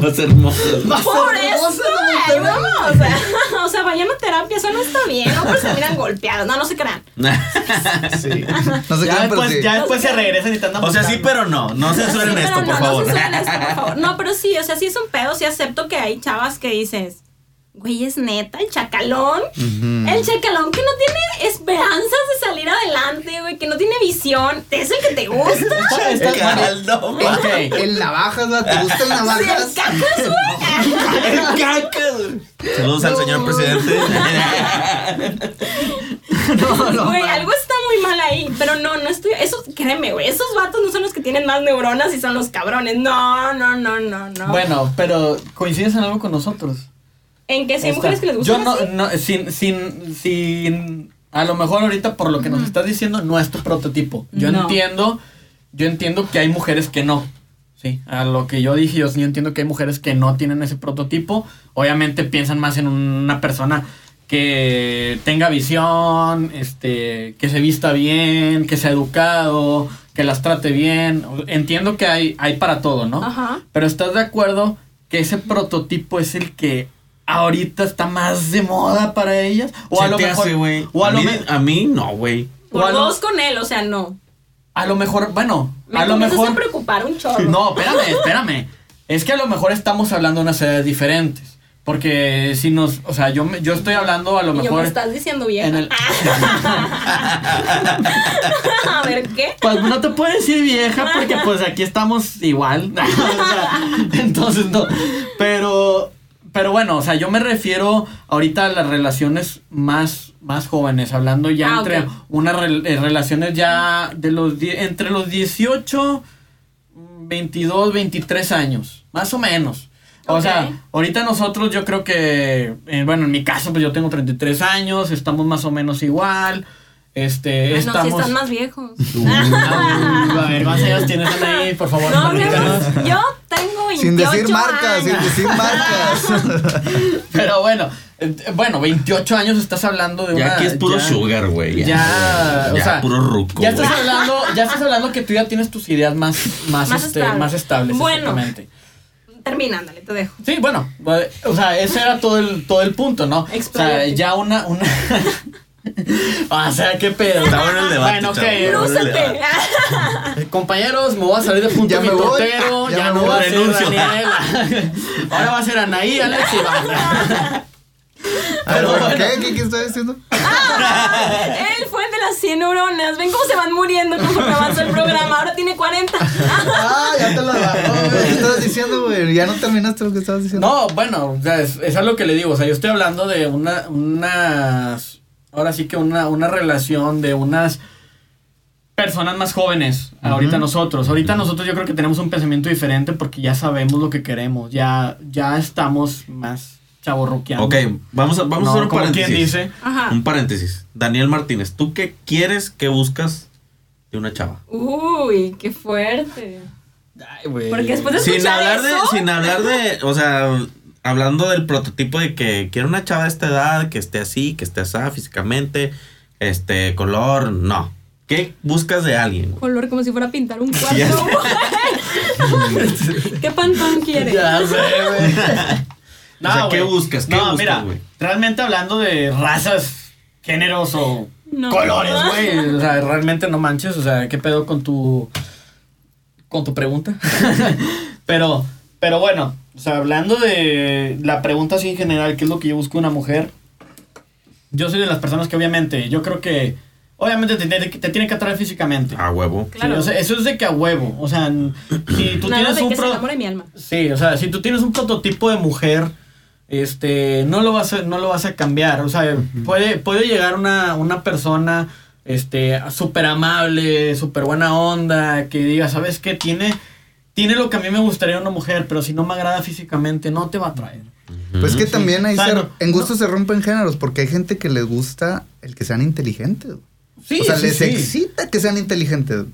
Más hermoso. más Por hermosas eso, de vamos. O sea, [LAUGHS] o sea, vayan a terapia, eso no está bien. No, pues se miran golpeados. No, no se crean. [LAUGHS] Sí. [LAUGHS] No sé Ya pero después, sí. ya después se regresan y te andan o sea, sí, pero no. No censuren Sí, esto, por no, favor. No, esto, por favor. No, pero sí, o sea, sí es un pedo, sí acepto que hay chavas que dices, Güey, es neta, el chacalón. El chacalón que no tiene esperanzas de salir adelante, güey, que no tiene visión. ¿Es el que te gusta? [LAUGHS] Está- está- Caldo, güey. Ok. El navajas, ¿no? ¿te gustan Sí, el navajas? cacas, güey. El caca. Saludos al señor presidente. [LAUGHS] No, no, Güey, algo está muy mal ahí, pero no, no estoy. Esos, créeme, güey, esos vatos no son los que tienen más neuronas y son los cabrones. No, no, no, no, no. Bueno, pero coincides en algo con nosotros. En que si hay mujeres que les Yo gustan no, así. no, sin, sin, sin, a lo mejor ahorita por lo que nos estás diciendo no es tu prototipo. Yo No. entiendo, yo entiendo que hay mujeres que no. Sí, a lo que yo dije, yo sí entiendo que hay mujeres que no tienen ese prototipo. Obviamente piensan más en una persona que tenga visión, este, que se vista bien, que sea educado, que las trate bien. Entiendo que hay, hay para todo, ¿no? Ajá. Pero ¿estás de acuerdo que ese prototipo es el que ahorita está más de moda para ellas? O a lo te mejor. hace, güey. o a, A lo mí, me- a mí no, güey. o Por lo- dos con él, o sea, no. a lo mejor, bueno, Me a lo mejor. a preocupar un chorro. No, espérame, espérame. Es que a lo mejor estamos hablando de unas edades diferentes. Porque si nos, o sea, yo, yo estoy hablando a lo Y yo mejor. me estás diciendo vieja. en el- [LAUGHS] a ver, ¿qué? Pues no te puedo decir vieja porque pues aquí estamos igual. [LAUGHS] O sea, entonces no. Pero, pero bueno, o sea, yo me refiero ahorita a las relaciones más, más jóvenes, hablando ya Ah, entre unas eh, relaciones ya de los die- entre los 18, 22, 23 años, más o menos. O sea, ahorita nosotros yo creo que, eh, bueno, en mi caso pues yo tengo 33 años, estamos más o menos igual. Este, no, estamos... si están más viejos. [LAUGHS] Ah, a ver, ¿cuántos años tienes ahí? Por favor, No, hablemos- yo tengo 28 [LAUGHS] Sin decir marcas, sin decir marcas. [LAUGHS] Pero bueno, eh, bueno, 28 años estás hablando de una... Ya aquí es puro ya- sugar, güey. Ya, o ya sea, puro ruco. Ya estás hablando, ya estás hablando que tú ya tienes tus ideas más, más, Más este, estables. más estables. Bueno. exactamente. Termina, ándale, te dejo. Sí, bueno, eh, o sea, ese era todo el, todo el punto, ¿no? O sea, ya una, una... [LAUGHS] o sea, qué pedo. Está bueno el debate, Bueno, ok. eh, [LAUGHS] Compañeros, me voy a salir de punto Ya mi me voy. totero, Ya no voy. va a ser. Daniela. [LAUGHS] Ahora va a ser Anaí, Alex y Iván. Pero, bueno. ¿qué? ¿Qué, qué estás diciendo? Él fue el de las 100 neuronas. Ven cómo se van muriendo conforme avanza el programa. Ahora tiene 40. Ah, ya te lo agarró, güey. ¿Qué estabas diciendo, güey? Ya no terminaste lo que estabas diciendo. No, bueno, o sea, es, es a lo que le digo. O sea, yo estoy hablando de una, unas. Ahora sí que una, una relación de unas personas más jóvenes. Ahorita nosotros. Ahorita nosotros yo creo que tenemos un pensamiento diferente porque ya sabemos lo que queremos. Ya, ya estamos más chaborruqueando. Ok, vamos a, vamos No, a hacer un como paréntesis. quien dice. Ajá. Un paréntesis. Daniel Martínez, ¿tú qué quieres, qué buscas de una chava? Uy, qué fuerte. Ay, güey. Porque después de Sin hablar de, eso, sin hablar de, o sea, hablando del prototipo de que quiero una chava de esta edad, que esté así, que esté así físicamente, este, color, no. ¿Qué buscas de alguien? güey? color como si fuera a pintar un [LAUGHS] cuarto. [LAUGHS] ¿Qué pantón quieres? Ya sé, güey. [LAUGHS] O sea, ¿qué buscas? ¿Qué no, buscas, mira, güey? realmente hablando de razas, géneros o No. colores, güey. O sea, realmente no manches. O sea, ¿qué pedo con tu. con tu pregunta? pero, pero bueno, o sea, hablando de la pregunta así en general, ¿qué es lo que yo busco en una mujer? Yo soy de las personas que obviamente, yo creo que. Obviamente te, te- te tiene que atraer físicamente. A huevo. Sí, Claro. o sea, eso es de que a huevo. O sea, si [CLEARS THROAT] tú Nada tienes de un que se pro- enamore mi alma. Sí, o sea, si tú tienes un prototipo de mujer, este, no lo vas a, no lo vas a cambiar. O sea, puede, puede llegar una, una persona, este, súper amable, súper buena onda, que diga, ¿sabes qué? Tiene, tiene lo que a mí me gustaría una mujer, pero si no me agrada físicamente, no te va a atraer. Pues que también ahí O sea, se- no- en gusto se rompen géneros, porque hay gente que les gusta el que sean inteligentes. güey. Sí, o sea, sí, les sí. excita que sean inteligentes.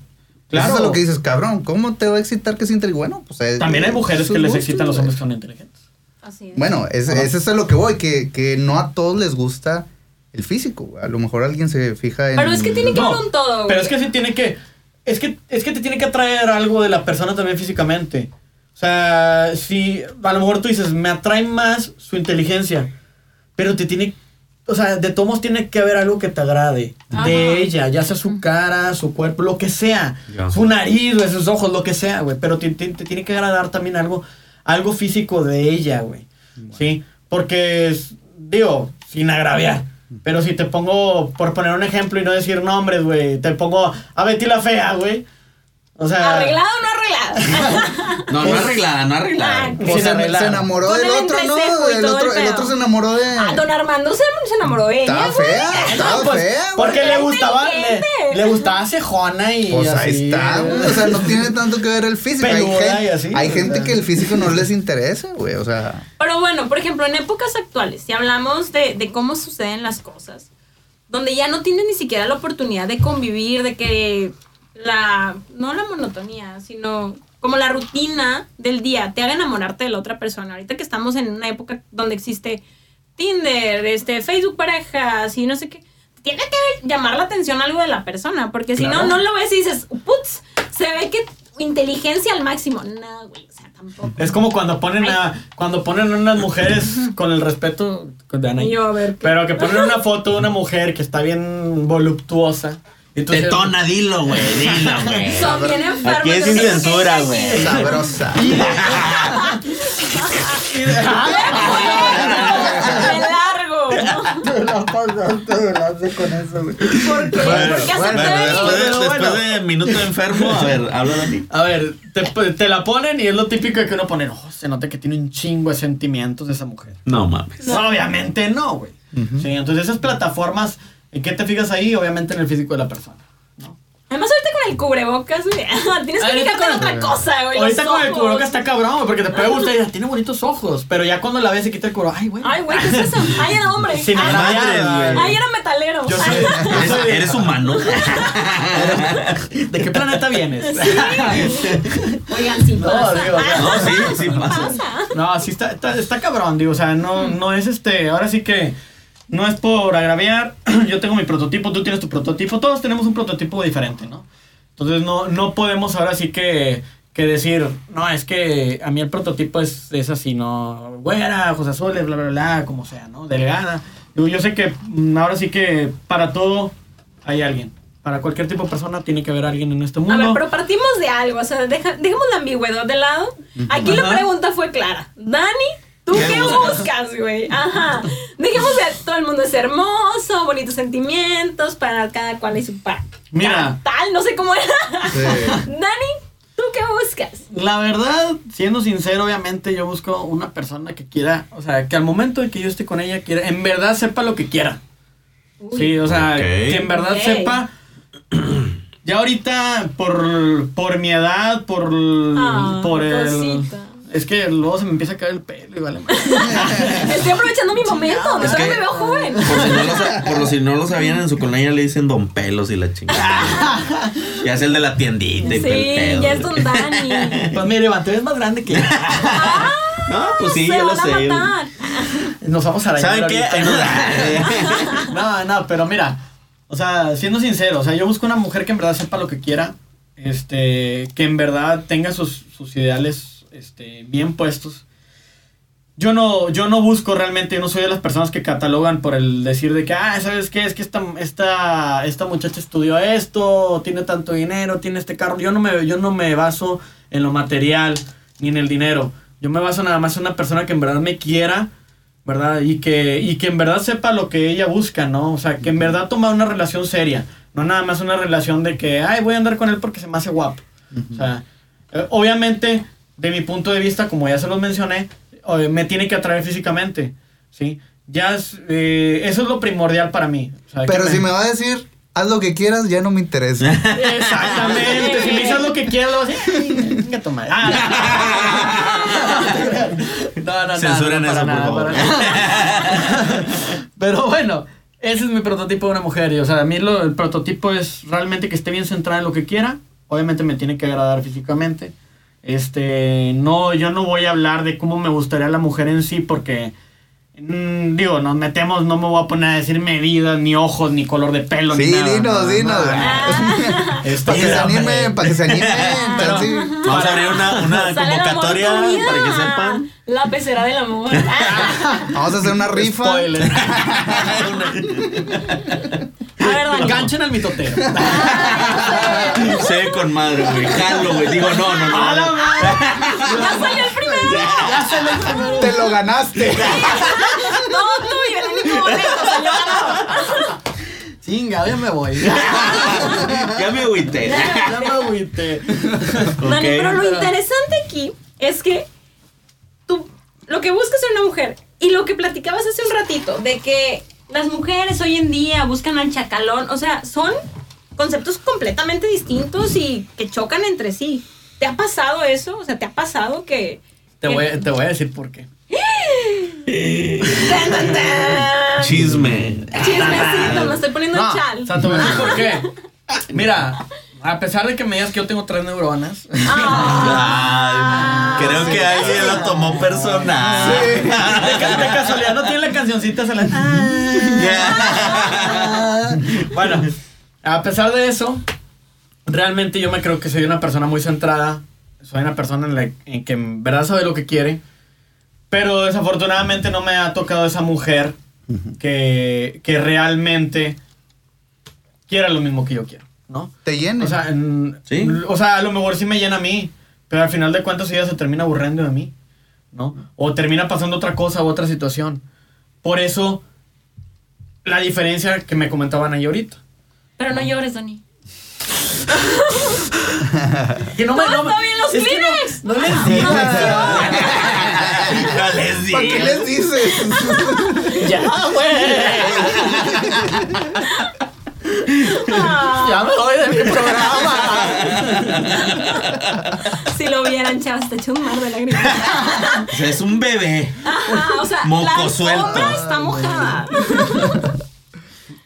Claro. Eso es lo que dices, cabrón, ¿cómo te va a excitar que sea inteligente? Bueno, pues... eh, También hay eh, mujeres que les excitan los hombres que son inteligentes. Así es. Bueno, es, Ajá. eso es a lo que voy, que, que no a todos les gusta el físico. A lo mejor alguien se fija en... Pero es que tiene que No, ver un todo, güey. Pero es que sí tiene que. Es que, es que te tiene que atraer algo de la persona también físicamente. O sea, si a lo mejor tú dices, me atrae más su inteligencia. Pero te tiene. O sea, de todos tiene que haber algo que te agrade. Ajá. De ella, ya sea su cara, su cuerpo, lo que sea. Ya. Su nariz, güey, sus ojos, lo que sea, güey. Pero te, te- te tiene que agradar también algo, algo físico de ella, güey. ¿Sí? Porque, digo, sin agraviar. Pero si te pongo, por poner un ejemplo y no decir nombres, güey, te pongo a Betty la Fea, güey. O sea. ¿Arreglado o no arreglado? [LAUGHS] No, no arreglada, no arreglada. Ah, Pues se, enamoró Con del el otro, ¿no? El otro, el otro se enamoró de. Ah, don Armando se, se enamoró de ella, Estaba güey. fea, estaba Pues, fea, güey. porque le gustaba, le, le gustaba cejona y Pues así. ahí está, güey. O sea, no tiene tanto que ver el físico. Hay, Peluda gen- y así, hay gente que el físico no les interesa, güey. O sea, Pero bueno, por ejemplo, en épocas actuales, si hablamos de, de cómo suceden las cosas, donde ya no tienes ni siquiera la oportunidad de convivir, de que la, no la monotonía, sino como la rutina del día te haga enamorarte de la otra persona. Ahorita que estamos en una época donde existe Tinder, este, Facebook parejas y no sé qué, tiene que llamar la atención algo de la persona, porque si no, no lo ves y dices, putz, se ve que inteligencia al máximo. No, güey, o sea, tampoco. Es como cuando ponen a cuando ponen a unas mujeres con el respeto de Ana. Yo, a ver, ¿qué? Pero que ponen una foto de una mujer que está bien voluptuosa. Entonces- Tetona, [LAUGHS] dilo, güey, dilo, güey. [LAUGHS] Son bien enfermos. Aquí es sin censura, güey. sabrosa. Te la pasaste con eso, güey. ¿Por qué? Bueno, ¿Por qué bueno, después, de, Pero después bueno. de minuto enfermo, a ver, habla de ti. A ver, te, te la ponen y es lo típico de que uno pone, oh, se nota que tiene un chingo de sentimientos de esa mujer. No mames. No, obviamente no, güey. Sí, entonces esas plataformas, ¿en qué te fijas ahí? Obviamente en el físico de la persona. ¿no? Además, ahorita con el cubrebocas, güey. [LAUGHS] Tienes que Ahorita fijarte en con- otra cosa, güey. Ahorita los con el cubrebocas está cabrón, porque te puede gustar y tiene bonitos ojos, pero ya cuando la ves se quita el cubrebocas, ay, güey. Ay, güey, ¿qué es eso? [LAUGHS] Ay, era hombre. Sin Ay, madre, güey. Ay, era metalero. Yo soy- Ay, [LAUGHS] ¿Eres, eres humano? ¿De qué planeta vienes? Oigan, sí No, pasa. digo, o sea, No, sí, sí pasa. No, sí está, está, está cabrón, digo, o sea, no, no es este, ahora sí que no es por agraviar, [CLEARS THROAT] yo tengo mi prototipo, tú tienes tu prototipo, todos tenemos un prototipo diferente, ¿no? Entonces no, no podemos ahora sí que, que decir, no, es que a mí el prototipo es, es así, ¿no? Güera, ojos azules, bla, bla, bla, como sea, ¿no? Delgada. Digo, yo sé que mm, ahora sí que para todo hay alguien. Para cualquier tipo de persona tiene que haber alguien en este mundo. A ver, pero partimos de algo, o sea, deja- dejemos la ambigüedad de lado. Aquí la pregunta fue clara. Dani, ¿tú ¿Qué qué buscas? güey? Ajá. Dejemos de todo el mundo es hermoso, bonitos sentimientos, para cada cual y su par. Mira. Tal, no sé cómo era. Sí. [LAUGHS] Dani, ¿tú qué buscas? La verdad, siendo sincero, obviamente yo busco una persona que quiera, o sea, que al momento de que yo esté con ella, quiera, en verdad sepa lo que quiera. Sí, o sea, que en verdad sepa. [CLEARS THROAT] Ya ahorita, por, por mi edad, por, Ah, por el... cosita. Es que luego se me empieza a caer el pelo y vale más. [LAUGHS] Estoy aprovechando mi momento, que Es todavía que- me veo joven. Por si, no lo, si no lo sabían, en su colonia le dicen Don Pelos y la chingada. [LAUGHS] ya es el de la tiendita y el Sí, pedo. ya es Don Dani. Pues mire, Iván, te ves más grande que yo. No, pues sí, Se ya lo sé. matar. Nos vamos a arañar ¿Saben qué? ahorita. [LAUGHS] No, no, pero mira, o sea, siendo sincero, o sea, yo busco una mujer que en verdad sepa lo que quiera, este, que en verdad tenga sus, sus ideales, este, bien puestos. Yo no, yo no busco realmente, yo no soy de las personas que catalogan por el decir de que, ah, ¿sabes qué? Es que esta, esta, esta muchacha estudió esto, tiene tanto dinero, tiene este carro. Yo no me, yo no me baso en lo material ni en el dinero. Yo me baso nada más en una persona que en verdad me quiera, ¿verdad? Y que, y que en verdad sepa lo que ella busca, ¿no? O sea, que en verdad toma una relación seria. No nada más una relación de que, ay, voy a andar con él porque se me hace guapo. O sea, eh, obviamente, de mi punto de vista, como ya se los mencioné, eh, me tiene que atraer físicamente, ¿sí? Ya es, eh, eso es lo primordial para mí. O sea, que Pero si me va a decir, haz lo que quieras, ya no me interesa. [LAUGHS] Exactamente. si me dices lo que quieras, lo vas a decir. "Ay, venga, toma". Ah, [LAUGHS] no, no, no. Censuren no, eso, por nada, favor. [LAUGHS] Pero bueno, ese es mi prototipo de una mujer. Y, o sea, a mí lo- el prototipo es realmente que esté bien centrada en lo que quiera. Obviamente me tiene que agradar físicamente. Este, no, yo no voy a hablar de cómo me gustaría la mujer en sí porque, mm, digo, nos metemos, no me voy a poner a decir medidas, ni ojos, ni color de pelo, ni Sí, nada. dinos, no, dinos. no. Este, Para que se animen, para [LAUGHS] que se animen. Pero- sí. Vamos a abrir una, una convocatoria para que sepan. La pecera del amor. Vamos a hacer una rifa. [LAUGHS] [LAUGHS] A ver, Dani. Enganchen al mitotero. Se ve [LAUGHS] con madre, güey. Jalo, güey. Digo, no, no, ¡A la no. madre! [LAUGHS] Ya salió el primero. Ya se lo primero. Te lo ganaste. [LAUGHS] No, tú y el tu boleto, salió. Chinga, ya me voy. Ya me agüité. ya me agüité. Dani, Ok. pero lo interesante aquí es que tú lo que buscas en una mujer y lo que platicabas hace un ratito de que las mujeres hoy en día buscan al chacalón, o sea, son conceptos completamente distintos y que chocan entre sí. ¿Te ha pasado eso? O sea, ¿te ha pasado que... Te que- voy, te voy a decir por qué. ¡Tan, tan, tan! Chisme. Chismecito, me estoy poniendo No, chal. o sea, te voy a decir por qué. [LAUGHS] Mira, a pesar de que me digas que yo tengo tres neuronas. Ah. Ay, creo que alguien lo tomó personal. de, ca- de casualidad no tiene la cancioncita se la. bueno, a pesar de eso, realmente yo me creo que soy una persona muy centrada. Soy una persona en, la, en que en verdad sabe lo que quiere. Pero desafortunadamente no me ha tocado esa mujer que, que realmente quiera lo mismo que yo quiero, ¿no? Te llene. O sea, en- Sí. o sea, a lo mejor sí me llena a mí, pero al final de cuentas ella se termina aburriendo de mí, ¿no? O termina pasando otra cosa u otra situación. Por eso, la diferencia que me comentaban ahí ahorita. Pero no llores, Dani. [LAUGHS] Que no Todo está bien, los es que no- no, les digas. No les ¿Para qué digas. les dices? [LAUGHS] ya, güey. [LAUGHS] [LAUGHS] Ya me voy de mi programa. [LAUGHS] Si lo vieran, chavas, te echo un mar de lágrimas. O sea, es un bebé. Ajá, o sea, Moco la suelto. está mojada.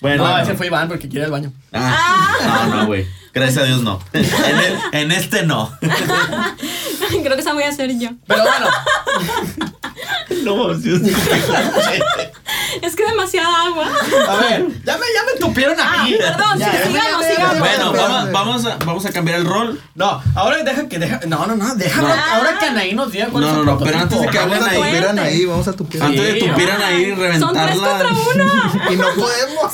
Bueno, no, ese fue Iván porque quiere el baño. Ah, no, no, güey. Gracias a Dios no. [LAUGHS] En, el- en este no. Creo que esa voy a hacer yo. Pero bueno, No, sí, Es que demasiada agua. a ver, ya me, ya me tupieron Ah, aquí. perdón, Ya, sí, ya, sigamos, sigamos. Bueno, vamos, vamos, a, vamos a cambiar el rol. No, ahora deja que deja. No, no, no, deja. No. Ahora que Anaí nos diga cuál No, es su no, no, pero antes de que a hablen ahí. tupieran ahí, vamos a tupieran. Antes de tupieran ahí, Son tres contra reventarla. uno. [LAUGHS] Y no podemos.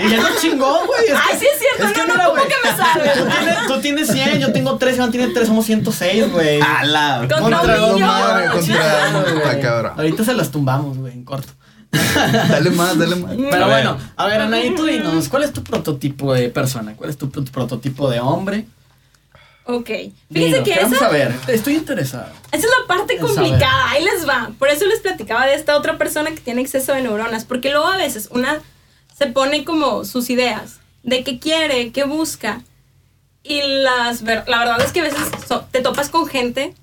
Y ya no chingó, güey. es Ay, que- sí es cierto, no, no, mira, ¿cómo que me salves? [LAUGHS] Tú tienes, tú tienes 100, yo tengo 3, Iván tiene 3, somos 106, güey. ¡Hala! Contra Contra un madre, contra-. Ahorita se las tumbamos, güey, en corto. [LAUGHS] Dale más, dale más. Pero A bueno, ver. a ver, Anaí, tú dinos, ¿cuál es tu prototipo de persona? ¿Cuál es tu pro- prototipo de hombre? Ok. Fíjense Dinos, que ¿qué vamos a ver, estoy interesado. esa es la parte complicada. Ahí les va. Por eso les platicaba de esta otra persona que tiene exceso de neuronas. Porque luego a veces una se pone como sus ideas de qué quiere, qué busca. Y las, ver- la verdad es que a veces so- te topas con gente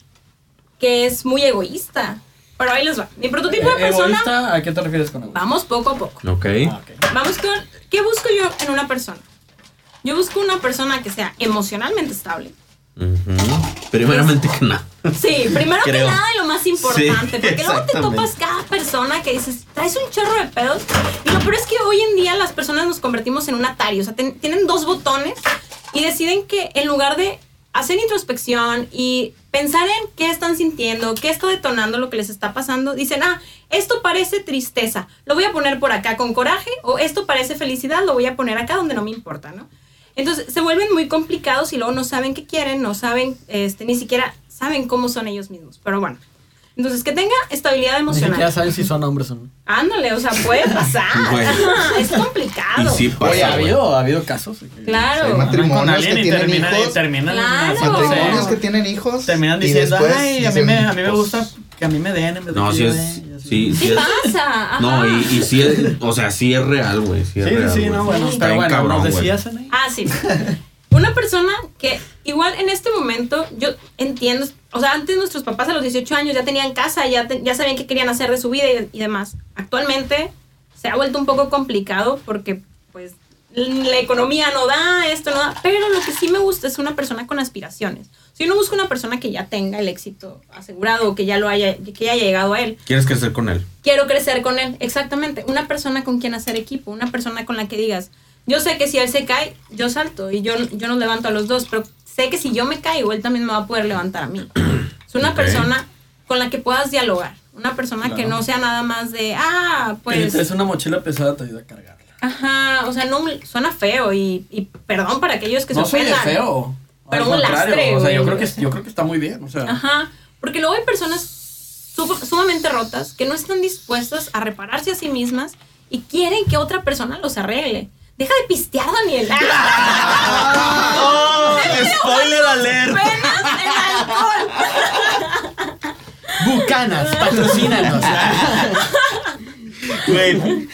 que es muy egoísta. Pero ahí les va. Mi prototipo de Eh, persona. ¿Egoísta? ¿A qué te refieres con egoísta? Vamos poco a poco. Ok. Ah, ok. Vamos con. ¿Qué busco yo en una persona? Yo busco una persona que sea emocionalmente estable. Ujú. Primeramente que nada. Sí, primero Creo. que nada y lo más importante, Sí, porque luego te topas cada persona que dices, traes un chorro de pedos. Y lo peor es que hoy en día las personas nos convertimos en un Atari, o sea, ten- tienen dos botones y deciden que en lugar de hacer introspección y pensar en qué están sintiendo, qué está detonando lo que les está pasando, dicen, ah, esto parece tristeza, lo voy a poner por acá con coraje, o esto parece felicidad, lo voy a poner acá donde no me importa, ¿no? Entonces se vuelven muy complicados y luego no saben qué quieren, no saben, este, ni siquiera saben cómo son ellos mismos. Pero bueno. Entonces, que tenga estabilidad emocional. saben si son hombres o no. Ándale, o sea, puede pasar. [LAUGHS] Es complicado. Y sí pasa, Oye, ha habido, ha habido casos. Claro. Hay matrimonios con alguien que y tienen terminan, hijos. terminan Claro. Matrimonios que tienen hijos. terminan diciendo, después ay, a mí, me, a mí me pues, gusta que a mí me den en vez No, que sí yo es. dé", y así. Sí, Sí sí es. pasa. ajá. No, y, y sí es. O sea, sí es real, güey. Sí, Sí, es sí, real, sí, güey. no, bueno, Está bien bueno, cabrón, nos decías. Ah, sí. Una persona que igual en este momento yo entiendo, o sea, antes nuestros papás a los 18 años ya tenían casa, ya, te- ya sabían qué querían hacer de su vida y, y demás. Actualmente se ha vuelto un poco complicado porque pues la economía no da, esto no da, pero lo que sí me gusta es una persona con aspiraciones. Si uno busca una persona que ya tenga el éxito asegurado, que ya lo haya, que ya haya llegado a él, ¿Quieres crecer con él? quiero crecer con él, exactamente. Una persona con quien hacer equipo, una persona con la que digas, yo sé que si él se cae, yo salto y yo, yo nos levanto a los dos, pero sé que si yo me caigo, él también me va a poder levantar a mí. [CLEARS THROAT] Es una Ok. persona con la que puedas dialogar, una persona que Claro. no sea nada más de, ah, Pues, es una mochila pesada, te ayuda a cargarla. Ajá, o sea, no, suena feo y, y perdón para aquellos que no se ofendan. feo. Pero Al un lastre, o sea, yo creo, que, yo creo que está muy bien, o sea. Ajá, porque luego hay personas su- sumamente rotas que no están dispuestas a repararse a sí mismas y quieren que otra persona los arregle. Deja de pistear, Daniel. [LAUGHS] ¡Oh! ¡Spoiler alert! Penas en alcohol. Bucanas, patrocínanos. Güey,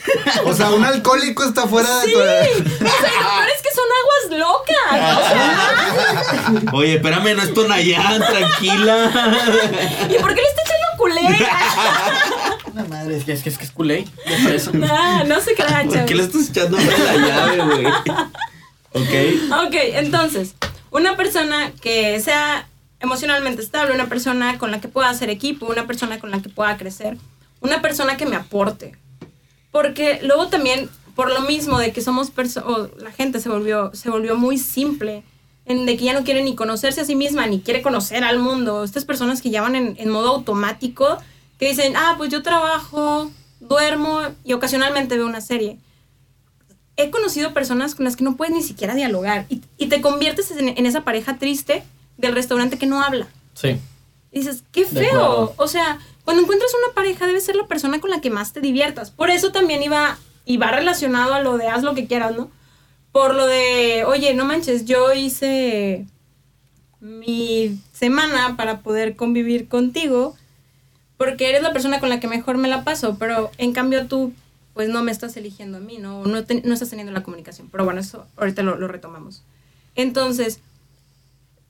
O sea, un alcohólico está fuera de Sí. tu. O sea, lo peor es que son aguas locas. O sea, Oye, espérame, no es Tonayán, tranquila. ¿y por qué le está echando culé? [LAUGHS] Madre, es que es que es, que es culé. de fresa. No, no se crean, ¿Por qué le estás echando la llave, güey? Ok. Ok, entonces, una persona que sea emocionalmente estable, una persona con la que pueda hacer equipo, una persona con la que pueda crecer, una persona que me aporte. Porque luego también, por lo mismo de que somos personas, la gente se volvió, se volvió muy simple, en de que ya no quiere ni conocerse a sí misma, ni quiere conocer al mundo. Estas personas que ya van en, en modo automático, que dicen, ah, pues yo trabajo, duermo y ocasionalmente veo una serie he conocido personas con las que no puedes ni siquiera dialogar y, y te conviertes en, en esa pareja triste del restaurante que no habla. Sí. Y dices, qué feo. O sea, cuando encuentras una pareja debe ser la persona con la que más te diviertas. Por eso también iba, y va relacionado a lo de haz lo que quieras, ¿no? Por lo de, oye, no manches, yo hice mi semana para poder convivir contigo porque eres la persona con la que mejor me la paso, pero en cambio tú pues no me estás eligiendo a mí, no, no, te- no estás teniendo la comunicación. Pero bueno, eso ahorita lo, lo retomamos. Entonces,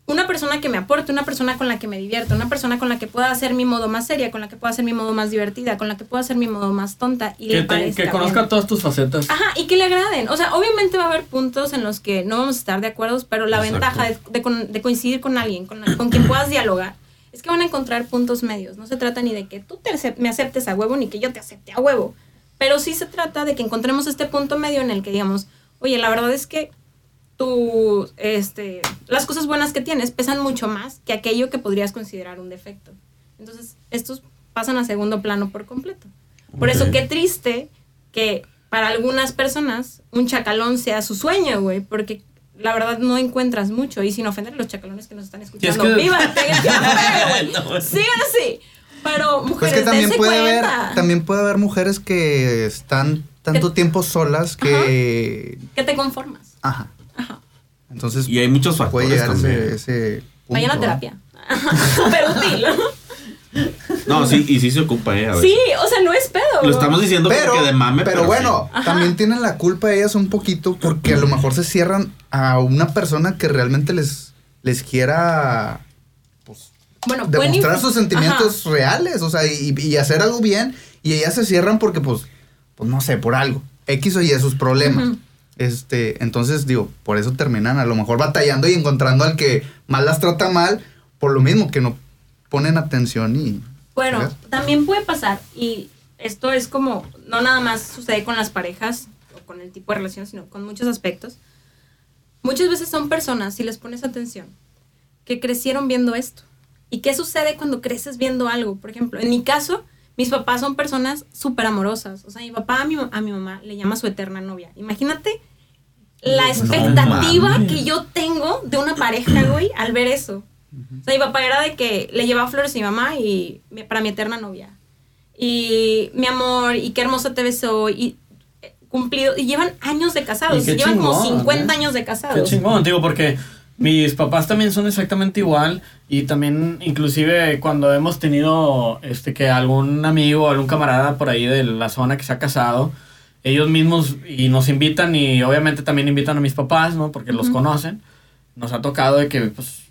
una persona que me aporte, una persona con la que me divierta, una persona con la que pueda hacer mi modo más seria, con la que pueda hacer mi modo más divertida, con la que pueda hacer mi modo más tonta y Que, le te- que conozca bien. todas tus facetas. Ajá, y que le agraden. O sea, obviamente va a haber puntos en los que no vamos a estar de acuerdo, pero la Exacto. ventaja de, de de coincidir con alguien, con, con quien puedas dialogar, es que van a encontrar puntos medios. No se trata ni de que tú te acep- me aceptes a huevo, ni que yo te acepte a huevo. Pero sí se trata de que encontremos este punto medio en el que digamos, oye, la verdad es que tú, este, las cosas buenas que tienes pesan mucho más que aquello que podrías considerar un defecto. Entonces, estos pasan a segundo plano por completo. Por eso, qué triste que para algunas personas un chacalón sea su sueño, güey, porque la verdad no encuentras mucho. Y sin ofender a los chacalones que nos están escuchando, que- ¡viva! ¡Peguen, peguen, No! Sigan así. Pero Pues mujeres, que también puede haber, cuenta también puede haber mujeres que están tanto tiempo solas que. que te conformas. Ajá. Ajá. Entonces Y hay muchos puede factores llegar también. ese, ese punto, Vayan a [LAUGHS] ¿no? terapia. Súper útil. No, sí, y sí se ocupa, eh. a veces. Sí, o sea, no es pedo. Lo estamos diciendo Pero, porque de mame, pero, pero, bueno, también tienen la culpa ellas un poquito porque a lo mejor se cierran a una persona que realmente les, les quiera pues, Bueno, demostrar sus sentimientos reales, o sea, y, y hacer algo bien, y ellas se cierran porque, pues, pues no sé, por algo, X o Y sus problemas. Este, entonces, digo, por eso terminan a lo mejor batallando y encontrando al que más las trata mal, por lo mismo que no ponen atención y. Bueno, ¿sabes? también puede pasar, y esto es como, no nada más sucede con las parejas o con el tipo de relación, sino con muchos aspectos. Muchas veces son personas, si les pones atención, que crecieron viendo esto. ¿Y qué sucede cuando creces viendo algo? Por ejemplo, en mi caso, mis papás son personas súper amorosas. O sea, mi papá a mi, a mi mamá le llama su eterna novia. Imagínate la expectativa mames. que yo tengo de una pareja, güey, al ver eso. O sea, mi papá era de que le llevaba flores a mi mamá y para mi eterna novia. Y mi amor, y qué hermosa te besó, y eh, cumplido. Y llevan años de casados. Y qué Llevan como chingón, 50 ¿eh? años de Qué casados. chingón, digo, porque mis papás también son exactamente igual y también inclusive cuando hemos tenido este que algún amigo algún camarada por ahí de la zona que se ha casado, ellos mismos y nos invitan y obviamente también invitan a mis papás, ¿no? Porque los Ujú. conocen. Nos ha tocado de que pues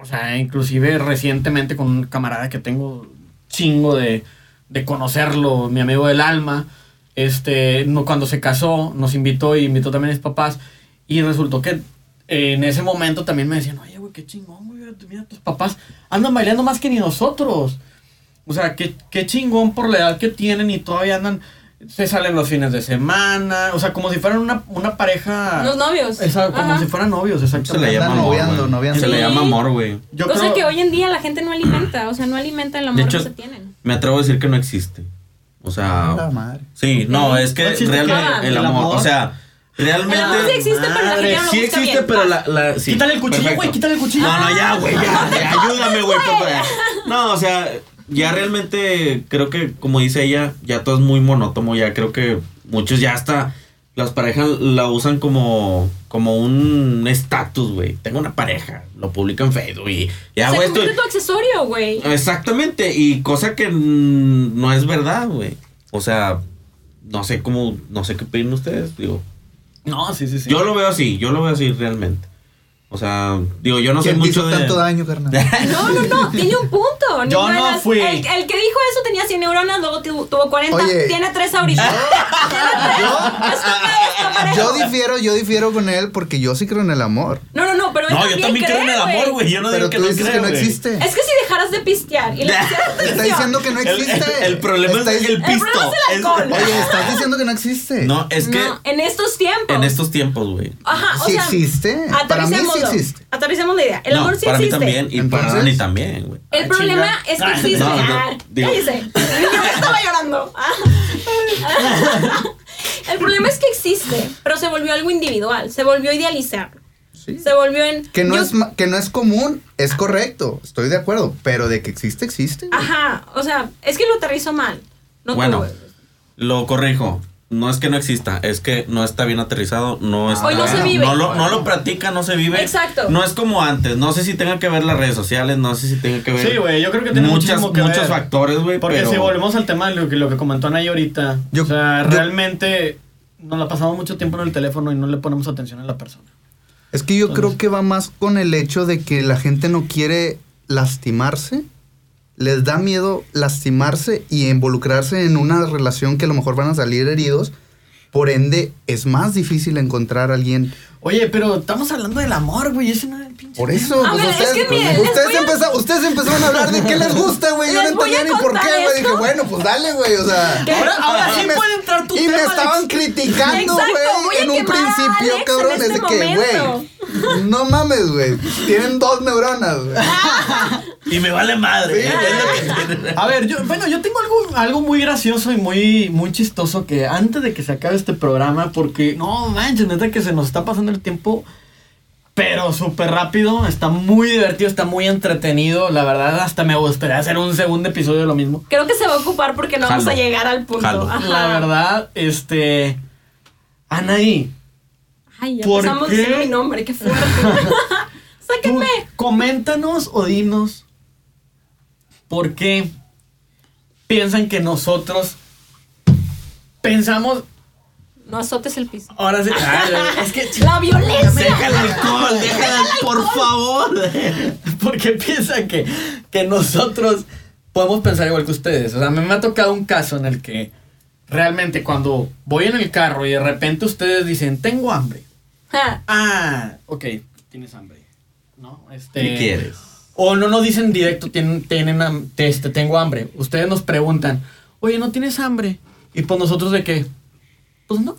o sea, inclusive recientemente con un camarada que tengo chingo de, de conocerlo, mi amigo del alma, este, no, cuando se casó, nos invitó y invitó también a mis papás. Y resultó que eh, en ese momento también me decían, oye, güey, qué chingón, güey, mira, tus papás andan bailando más que ni nosotros. O sea, qué, qué chingón por la edad que tienen y todavía andan, se salen los fines de semana, o sea, como si fueran una, una pareja... Los novios. Como Ajá. si fueran novios, Se le exactamente. llama noviando. Se le llama amor, güey. Yo Cosa creo- que hoy en día la gente no alimenta. O sea, no alimenta el amor De hecho, que se tienen. me atrevo a decir que no existe. O sea, La madre. sí, no, es que No realmente qué? el ¿El amor, amor? o sea, realmente. El amor sí existe, pero la gente no lo Sí existe, bien. pero la. la sí, Quítale el cuchillo, güey, quítale el cuchillo. No, no, ya, güey, ya, ya, ayúdame, güey. [LAUGHS] No, o sea, ya realmente creo que, como dice ella, ya todo es muy monótono, ya creo que Muchos ya hasta las parejas la usan como, como un estatus, güey. Tengo una pareja, lo publico en Facebook y ya, güey, en tu accesorio, güey. Exactamente, y cosa que no es verdad, güey. O sea, no sé cómo, no sé qué opinan ustedes, digo. No, sí, sí, sí. Yo lo veo así, yo lo veo así realmente. O sea, digo, yo no sé ¿Quién te mucho hizo de... tanto daño, carnal? [LAUGHS] No, no, no, tiene un punto. Yo no neuronas. fui. El, el que dijo eso tenía 100 neuronas, luego tu- tuvo 40, Oye. tiene 3 ahorita. Tiene 3. Está parejo. Yo difiero, yo difiero con él porque yo sí creo en el amor. No, no, no, pero él No, yo también creo en el cree, amor, güey. Yo no Pero digo que tú no dices creo, que no existe. Es que si dejaras de pistear y le pusieras Está diciendo que no El, existe. el problema Está es el pisto. problema es el alcohol. [LAUGHS] Oye, estás diciendo que no existe. No, es que No, en estos tiempos. en estos tiempos, güey. Ajá, o Sí sea. existe. Para mí sí existe. Aterricemos la idea. El no, amor sí para existe. mí también y para Dani también, güey. El Ah, problema chinga. es que Ah, existe. no, no, Ah, digo- cállese. Yo [LAUGHS] estaba llorando. Ah. [LAUGHS] El problema es que existe, pero se volvió algo individual. Se volvió a idealizar. Sí. Se volvió en. Que no, yo- es, que no es común, es correcto. Estoy de acuerdo. Pero de que existe, existe. Ajá, o sea, es que lo aterrizo mal. No Bueno, tú. lo corrijo. No es que no exista, es que no está bien aterrizado, no está, Hoy no se vive. No lo, no lo practica, no se vive. Exacto. No es como antes. No sé si tenga que ver las redes sociales, no sé si tenga que ver. Sí, güey, yo creo que tiene muchas, que muchos ver. factores, güey. Porque pero- si volvemos al tema de lo que, lo que comentó Anaí ahorita, Yo- o sea, yo- realmente nos la pasamos mucho tiempo en el teléfono y no le ponemos atención a la persona. Es que yo Entonces- creo que va más con el hecho de que la gente no quiere lastimarse. Les da miedo lastimarse y involucrarse en una relación que a lo mejor van a salir heridos. Por ende, es más difícil encontrar a alguien. Oye, pero estamos hablando del amor, güey, ese no. Por eso, A pues, ver, es ustedes, que miren, les ustedes, a- empeza- ustedes empezaron a hablar de qué les gusta, güey. Yo no entendía ni por qué, güey. Dije, bueno, pues dale, güey. O sea. ¿Qué? Ahora, ahora sí me- puede entrar tu Y me estaban criticando, güey, en un principio, Alex cabrón. en Es de este que, güey, no mames, güey. Tienen dos neuronas, güey. Y me vale madre. Sí. es lo que tiene. A ver, yo, bueno, yo tengo algo, algo muy gracioso y muy, muy chistoso que antes de que se acabe este programa, porque no manches, neta que se nos está pasando el tiempo, pero súper rápido, está muy divertido, está muy entretenido, la verdad hasta me gustaría hacer un segundo episodio de lo mismo. Creo que se va a ocupar porque no vamos a llegar al punto. La verdad, este, Anaí, Ay, ya ¿Por empezamos qué? diciendo mi nombre, qué fuerte. [LAUGHS] Sáquenme. coméntanos o dinos por qué piensan que nosotros pensamos No azotes el piso. Ahora sí. Ay, es que. La violencia. Deja el alcohol, deja el por favor. Porque piensan que, que nosotros podemos pensar igual que ustedes. O sea, a mí me ha tocado un caso en el que realmente cuando voy en el carro y de repente ustedes dicen, tengo hambre. Ah, ok, tienes hambre. ¿No? Este, ¿Qué quieres? O no nos dicen directo, tienen, tienen este, tengo hambre. Ustedes nos preguntan, oye, ¿no tienes hambre? Y pues nosotros de qué? Pues no.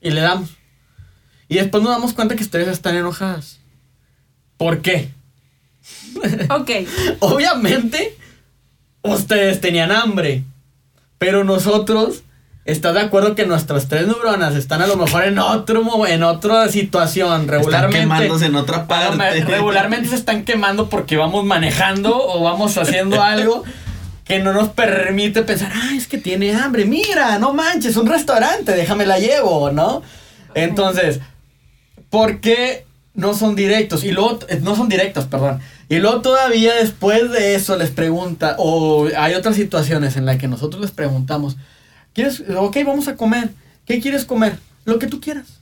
Y le damos. Y después nos damos cuenta que ustedes están enojadas. ¿Por qué? Ok. [LAUGHS] Obviamente, ustedes tenían hambre. Pero nosotros, ¿estás de acuerdo que nuestras tres neuronas están a lo mejor en otro en otra situación? Regularmente. Están quemándose en otra parte. Regularmente se están quemando porque vamos manejando o vamos haciendo [LAUGHS] algo que no nos permite pensar, ah, es que tiene hambre, mira, no manches, un restaurante, déjame la llevo, ¿no? Entonces, ¿por qué no son directos? Y luego, eh, no son directos, perdón. Y luego todavía después de eso les pregunta, o hay otras situaciones en las que nosotros les preguntamos, ¿quieres, ok, vamos a comer, ¿qué quieres comer? Lo que tú quieras.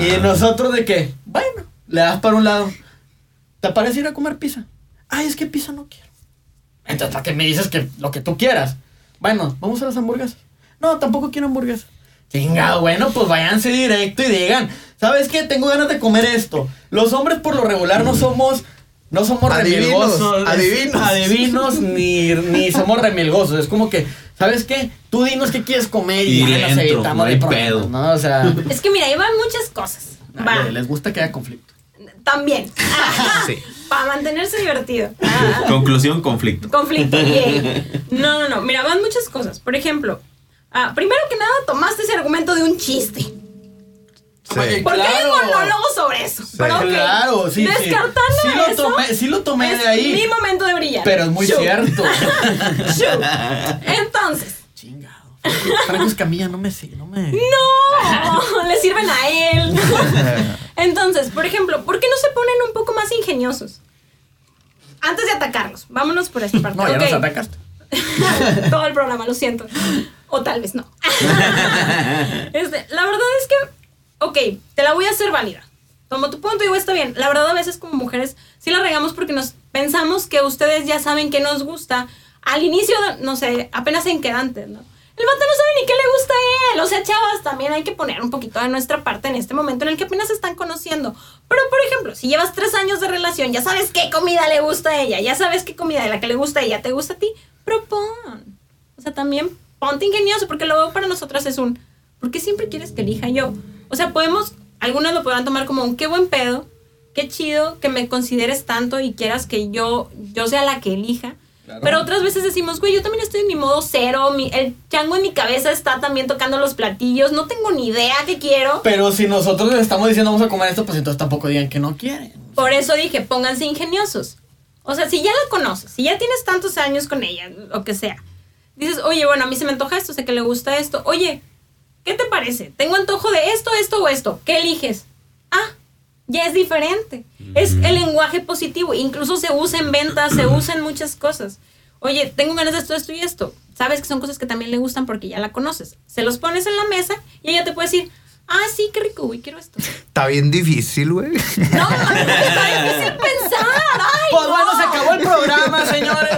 Y nosotros de qué? Bueno, le das para un lado. ¿Te parece ir a comer pizza? Ay, es que pizza no quiero. Entonces, ¿para qué me dices que lo que tú quieras? Bueno, vamos a las hamburguesas. No, tampoco quiero hamburguesas. Chingado, bueno, pues váyanse directo y digan, ¿sabes qué? Tengo ganas de comer esto. Los hombres por lo regular no somos, no somos Adivinos, remilgosos. adivinos. Adivinos, ni, ni somos remilgosos. Es como que, ¿sabes qué? Tú dinos qué quieres comer y, Y ya le nos evitamos no hay de problemas, pedo. ¿no? O sea, Es que mira, ahí van muchas cosas. Va. le- les gusta que haya conflicto. También. Sí. Para mantenerse divertido. Ah. Conclusión, conflicto. Conflicto. [LAUGHS] No, no, no. Mira, van muchas cosas. Por ejemplo, ah, primero que nada, tomaste ese argumento de un chiste. Sí. Porque hay Claro. un monólogo sobre eso. Pero Claro, sí, sí. Descartando Sí lo eso. tomé- sí lo tomé es de ahí. Mi momento de brillar. Pero es muy Shoo. cierto. [LAUGHS] [LAUGHS] Entonces. Franco Escamilla no me sigue, no me. ¡No! Le sirven a él. [LAUGHS] Entonces, por ejemplo, ¿por qué no se ponen un poco más ingeniosos? Antes de atacarlos, vámonos por esta parte. No, ya nos atacaste. [LAUGHS] Todo el programa, lo siento. O tal vez no. [LAUGHS] Este, la verdad es que, ok, te la voy a hacer válida. Tomo tu punto y digo, está bien. La verdad, a veces como mujeres sí la regamos porque nos pensamos que ustedes ya saben que nos gusta. Al inicio, no sé, apenas en quedantes, ¿no? El vato no sabe ni qué le gusta a él. O sea, chavas, también hay que poner un poquito de nuestra parte en este momento en el que apenas se están conociendo. Pero, por ejemplo, si llevas tres años de relación, ya sabes qué comida le gusta a ella, ya sabes qué comida de la que le gusta a ella te gusta a ti, propon. O sea, también ponte ingenioso, porque luego para nosotras es un, ¿por qué siempre quieres que elija yo? O sea, podemos, algunos lo podrán tomar como un qué buen pedo, qué chido que me consideres tanto y quieras que yo, yo sea la que elija. Claro. Pero otras veces decimos, güey, yo también estoy en mi modo cero, mi- el chango en mi cabeza está también tocando los platillos, no tengo ni idea qué quiero. Pero si nosotros les estamos diciendo vamos a comer esto, pues entonces tampoco digan que no quieren. Por eso dije, pónganse ingeniosos. O sea, si ya la conoces, si ya tienes tantos años con ella, lo que sea, dices, oye, bueno, a mí se me antoja esto, sé que le gusta esto. Oye, ¿qué te parece? Tengo antojo de esto, esto o esto. ¿Qué eliges? Ah, ya es diferente. Es el lenguaje positivo. Incluso se usa en ventas, se usa en muchas cosas. Oye, tengo ganas de esto, esto y esto. Sabes que son cosas que también le gustan porque ya la conoces. Se los pones en la mesa y ella te puede decir, ah, sí, qué rico, güey, quiero esto. Está bien difícil, güey. No, está difícil pensar. Ay, Pues no. bueno, se acabó el programa, señores.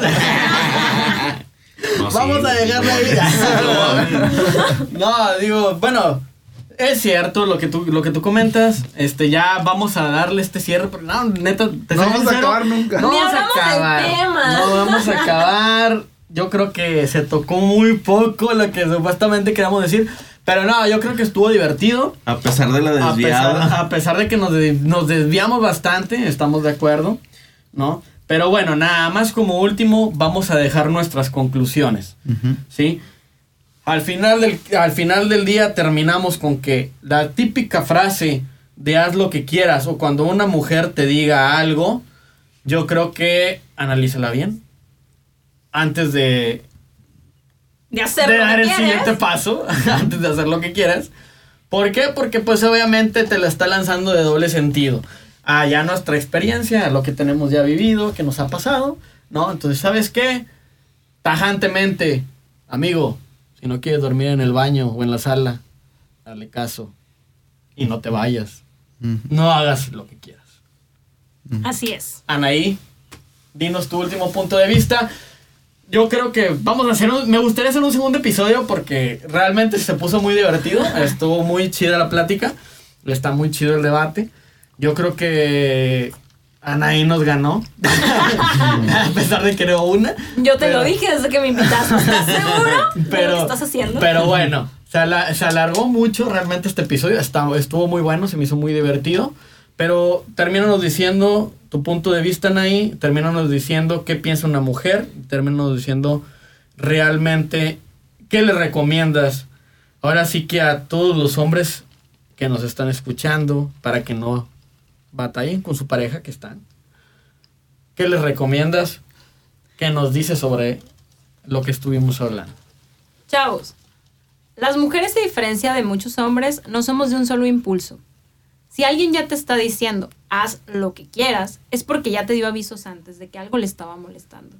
No, Vamos sí. a dejarle ahí. no, digo, bueno, es cierto lo que tú, lo que tú comentas. Este, ya vamos a darle este cierre. Pero no, neta, te No vamos a acabar nunca. No Ni vamos a acabar. tema. No vamos a acabar. Yo creo que se tocó muy poco lo que supuestamente queríamos decir. Pero no, yo creo que estuvo divertido. A pesar de la A pesar, desviada. a pesar de que nos, de- nos desviamos bastante, estamos de acuerdo, ¿no? Pero bueno, nada más como último, vamos a dejar nuestras conclusiones, ¿sí? Al final, del, al final del día terminamos con que la típica frase de haz lo que quieras o cuando una mujer te diga algo, yo creo que analízala bien antes de, De hacer de lo dar que el quieres. siguiente paso, [LAUGHS] antes de hacer lo que quieras. ¿Por qué? Porque pues obviamente te la está lanzando de doble sentido. A ya nuestra experiencia, lo que tenemos ya vivido, que nos ha pasado, ¿no? Entonces, ¿sabes qué? Tajantemente, amigo, si no quieres dormir en el baño o en la sala, dale caso y no te vayas. No hagas lo que quieras. Así es. Anaí, dinos tu último punto de vista. Yo creo que vamos a hacer un, me gustaría hacer un segundo episodio porque realmente se puso muy divertido, [LAUGHS] estuvo muy chida la plática, está muy chido el debate. Yo creo que Anaí nos ganó, [LAUGHS] [LAUGHS] a pesar de que era una. Yo te Pero- lo dije desde que me invitaste. ¿Estás [LAUGHS] seguro de lo Pero, que estás haciendo? pero bueno, se, ala- se alargó mucho realmente este episodio. está- estuvo muy bueno, se me hizo muy divertido. Pero termínanos diciendo tu punto de vista, Anaí. Termínanos diciendo qué piensa una mujer. Termínanos diciendo realmente qué le recomiendas. Ahora sí que a todos los hombres que nos están escuchando para que no batallen con su pareja que están. ¿Qué les recomiendas? ¿Qué nos dices sobre lo que estuvimos hablando? Chavos, las mujeres, a diferencia de muchos hombres, no somos de un solo impulso. Si alguien ya te está diciendo, haz lo que quieras, es porque ya te dio avisos antes de que algo le estaba molestando.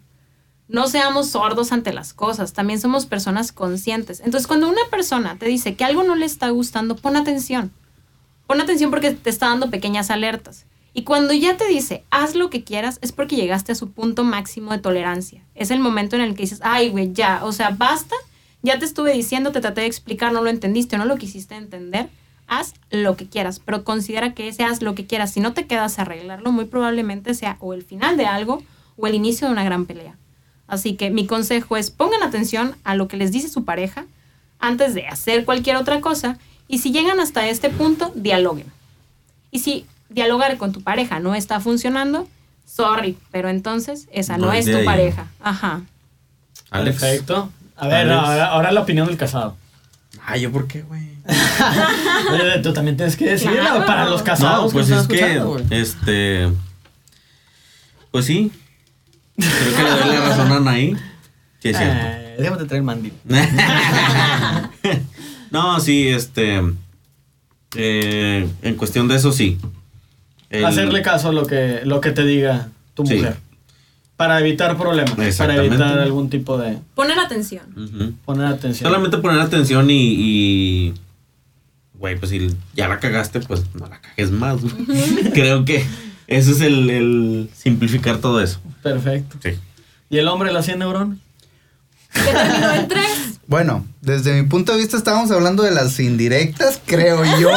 No seamos sordos ante las cosas, también somos personas conscientes. Entonces, cuando una persona te dice que algo no le está gustando, pon atención. Pon atención porque te está dando pequeñas alertas. Y cuando ya te dice, haz lo que quieras, es porque llegaste a su punto máximo de tolerancia. Es el momento en el que dices, ay, güey, ya, o sea, basta, ya te estuve diciendo, te traté de explicar, no lo entendiste o no lo quisiste entender. Haz lo que quieras, pero considera que ese haz lo que quieras. Si no te quedas a arreglarlo, muy probablemente sea o el final de algo o el inicio de una gran pelea. Así que mi consejo es pongan atención a lo que les dice su pareja antes de hacer cualquier otra cosa y si llegan hasta este punto, dialoguen. Y si dialogar con tu pareja no está funcionando, sorry, pero entonces esa no, No es tu ahí. pareja. Ajá. Alex. Perfecto. A ver, Alex. ahora, ahora la opinión del casado. Ay, ¿yo por qué, güey? [LAUGHS] Oye, Tú también tienes que decirla Claro. para los casados. No, pues que es que, este, pues sí, creo que le doy la razón a Anaí, que es cierto. Eh, déjame traer el mandil. [LAUGHS] No, sí, este. eh, en cuestión de eso, sí. El- Hacerle caso a lo que, lo que te diga tu Sí. mujer. Para evitar problemas. Para evitar algún tipo de... Poner atención. Poner atención. Solamente poner atención y. y güey, pues si ya la cagaste, pues no la cagues más. güey. [LAUGHS] Creo que ese es el, el simplificar todo eso. Perfecto. Sí. ¿Y el hombre de las 100 neuronas? Que terminó en tres. Bueno, desde mi punto de vista estábamos hablando de las indirectas, creo yo,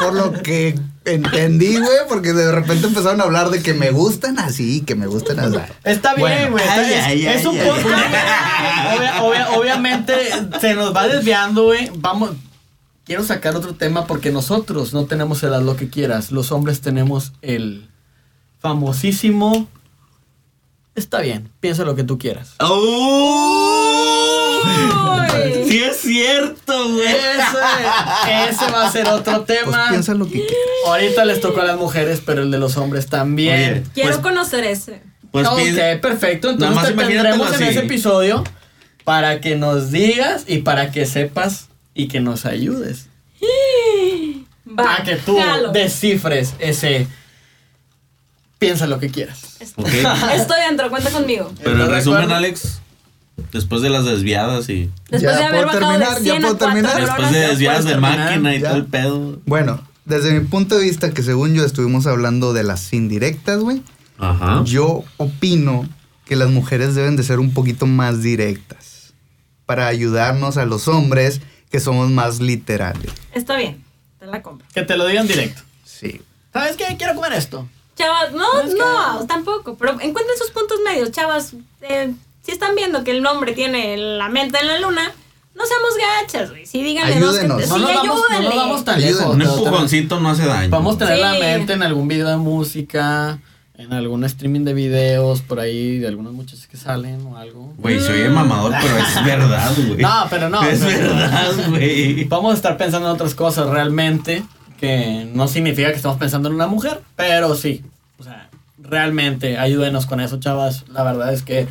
por lo que entendí, güey, porque de repente empezaron a hablar de que me gustan así, que me gustan así. Está bien, Bueno. güey. está- Ay, es, ay, es ay, un ay. podcast. Obvia- obvia- obviamente se nos va desviando, güey. Vamos. Quiero sacar otro tema porque nosotros no tenemos el haz lo que quieras. Los hombres tenemos el famosísimo. Está bien, piensa lo que tú quieras. ¡Oh! Uy. Sí es cierto, güey. Ese, ese va a ser otro Pues tema. piensa lo que quieras. Ahorita les tocó a las mujeres, pero el de los hombres también. Oye, Quiero Pues- conocer ese. Pues ok, pide- perfecto. Entonces te tendremos en ese episodio para que nos digas y para que sepas y que nos ayudes. Va. a que tú jalo. descifres ese. Piensa lo que quieras. Estoy [LAUGHS] dentro, cuenta conmigo. Pero en ¿Estás de resumen? Alex, después de las desviadas y Después Ya de haber puedo bajado terminar, de ya 100 puedo a 4 terminar. después de desviadas de terminar, máquina y ya. todo el pedo. Bueno, desde mi punto de vista, que según yo estuvimos hablando de las indirectas, güey, Ajá. yo opino que las mujeres deben de ser un poquito más directas para ayudarnos a los hombres que somos más literales. Está bien, te la compro. Que te lo digan directo. Sí. ¿Sabes qué? Quiero comer esto. Chavas, no, que- no, tampoco. Pero encuentren sus puntos medios, chavas. eh, si están viendo que el hombre tiene la mente en la luna, no seamos gachas, güey. Sí, díganle dos que Ayúdenos. te- No sí, no ayúdenle. nos vamos tan Ayúdenos. lejos. Un empujoncito no hace daño. Vamos a tener la Sí. mente en algún video de música, en algún streaming de videos por ahí, de algunas muchachas que salen o algo. Güey, se oye mamador, pero es [LAUGHS] verdad, güey. No, pero no. Es verdad, güey. Vamos a estar pensando en otras cosas realmente, que no significa que estamos pensando en una mujer, pero sí. O sea, realmente ayúdenos con eso, chavas. La verdad es que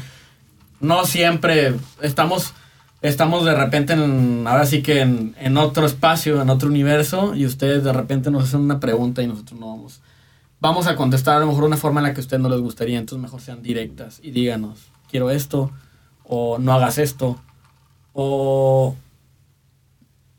no siempre estamos, estamos de repente en, ahora sí que en, en otro espacio, en otro universo, y ustedes de repente nos hacen una pregunta y nosotros no vamos. Vamos a contestar a lo mejor una forma en la que a ustedes no les gustaría, entonces mejor sean directas y díganos, quiero esto, o no hagas esto, o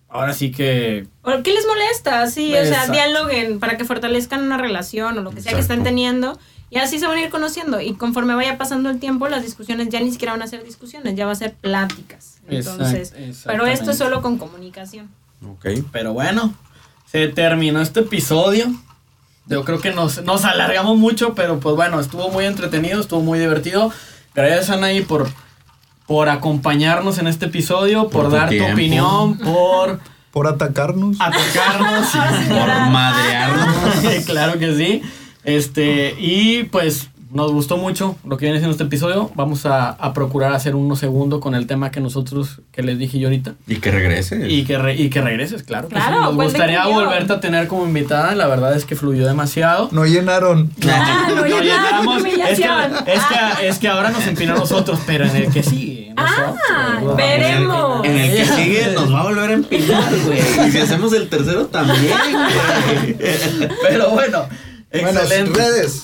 ahora sí que ¿O ¿Qué les molesta? Sí, o sea, dialoguen para que fortalezcan una relación o lo que sea que estén teniendo. Y así se van a ir conociendo. Y conforme vaya pasando el tiempo, las discusiones ya ni siquiera van a ser discusiones, ya va a ser pláticas. Entonces, Exact- pero esto es solo con comunicación. Ok. Pero bueno, se terminó este episodio. Yo creo que nos, nos alargamos mucho, pero pues bueno, estuvo muy entretenido, estuvo muy divertido. Gracias Anaí por, por acompañarnos en este episodio, por, Por tu dar tu opinión, por Por atacarnos. atacarnos. [LAUGHS] Por madrearnos. [LAUGHS] claro que sí. Este, y pues nos gustó mucho lo que viene siendo este episodio. Vamos a, a procurar hacer uno segundo con el tema que nosotros, que les dije yo ahorita. Y que regrese. Y que, re- y que regreses, claro. que Claro, sí. Nos gustaría volverte a tener como invitada. La verdad es que fluyó demasiado. No llenaron. [LAUGHS] Ah, no, llenamos. es, que, es, que, es que ahora nos empinó a nosotros, pero en el que sigue. Ah, nosotros. veremos. En el que sigue nos va a volver a empinar, güey. Y si hacemos el tercero también, güey. [LAUGHS] Pero bueno, Bueno, excelente. redes.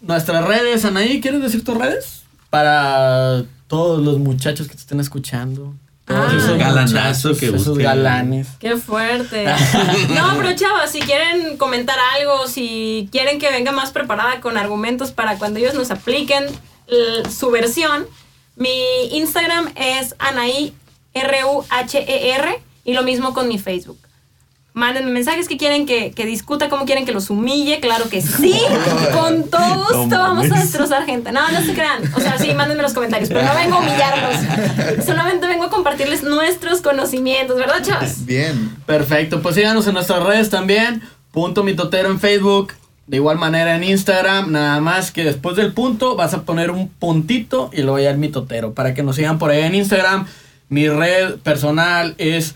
Nuestras redes, Anaí, ¿quieres decir tus redes? Para todos los muchachos que te estén escuchando. Todos Ah. esos Galanazo que esos busquen. galanes. Qué fuerte. [LAUGHS] No, pero chavas, si quieren comentar algo, si quieren que venga más preparada con argumentos para cuando ellos nos apliquen su versión, mi Instagram es Anaí R-U-H-E-R E y lo mismo con mi Facebook. Mándenme mensajes que quieren que, que discuta, cómo quieren que los humille, claro que sí, [LAUGHS] con todo gusto No vamos a destrozar gente. No, no se crean, o sea, sí, mándenme los comentarios, pero no vengo a humillarlos, solamente vengo a compartirles nuestros conocimientos, ¿verdad, chavas? Bien. Perfecto, pues síganos en nuestras redes también. Punto mitotero en Facebook. De igual manera en Instagram. Nada más que después del punto vas a poner un puntito y luego ya el mitotero. Para que nos sigan por ahí en Instagram. Mi red personal es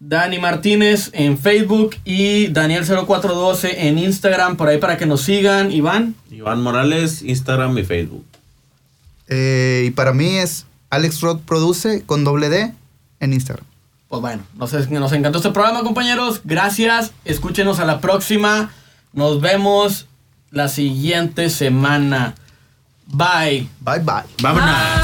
Dani Martínez en Facebook y Daniel0412 en Instagram. Por ahí para que nos sigan. Iván. Iván Morales, Instagram y Facebook. Eh, y para mí es Alex Rod Produce con doble D en Instagram. pues bueno, nos, nos encantó este programa, compañeros. Gracias. Escúchenos a la próxima. Nos vemos la siguiente semana. Bye. Bye bye. Vámonos.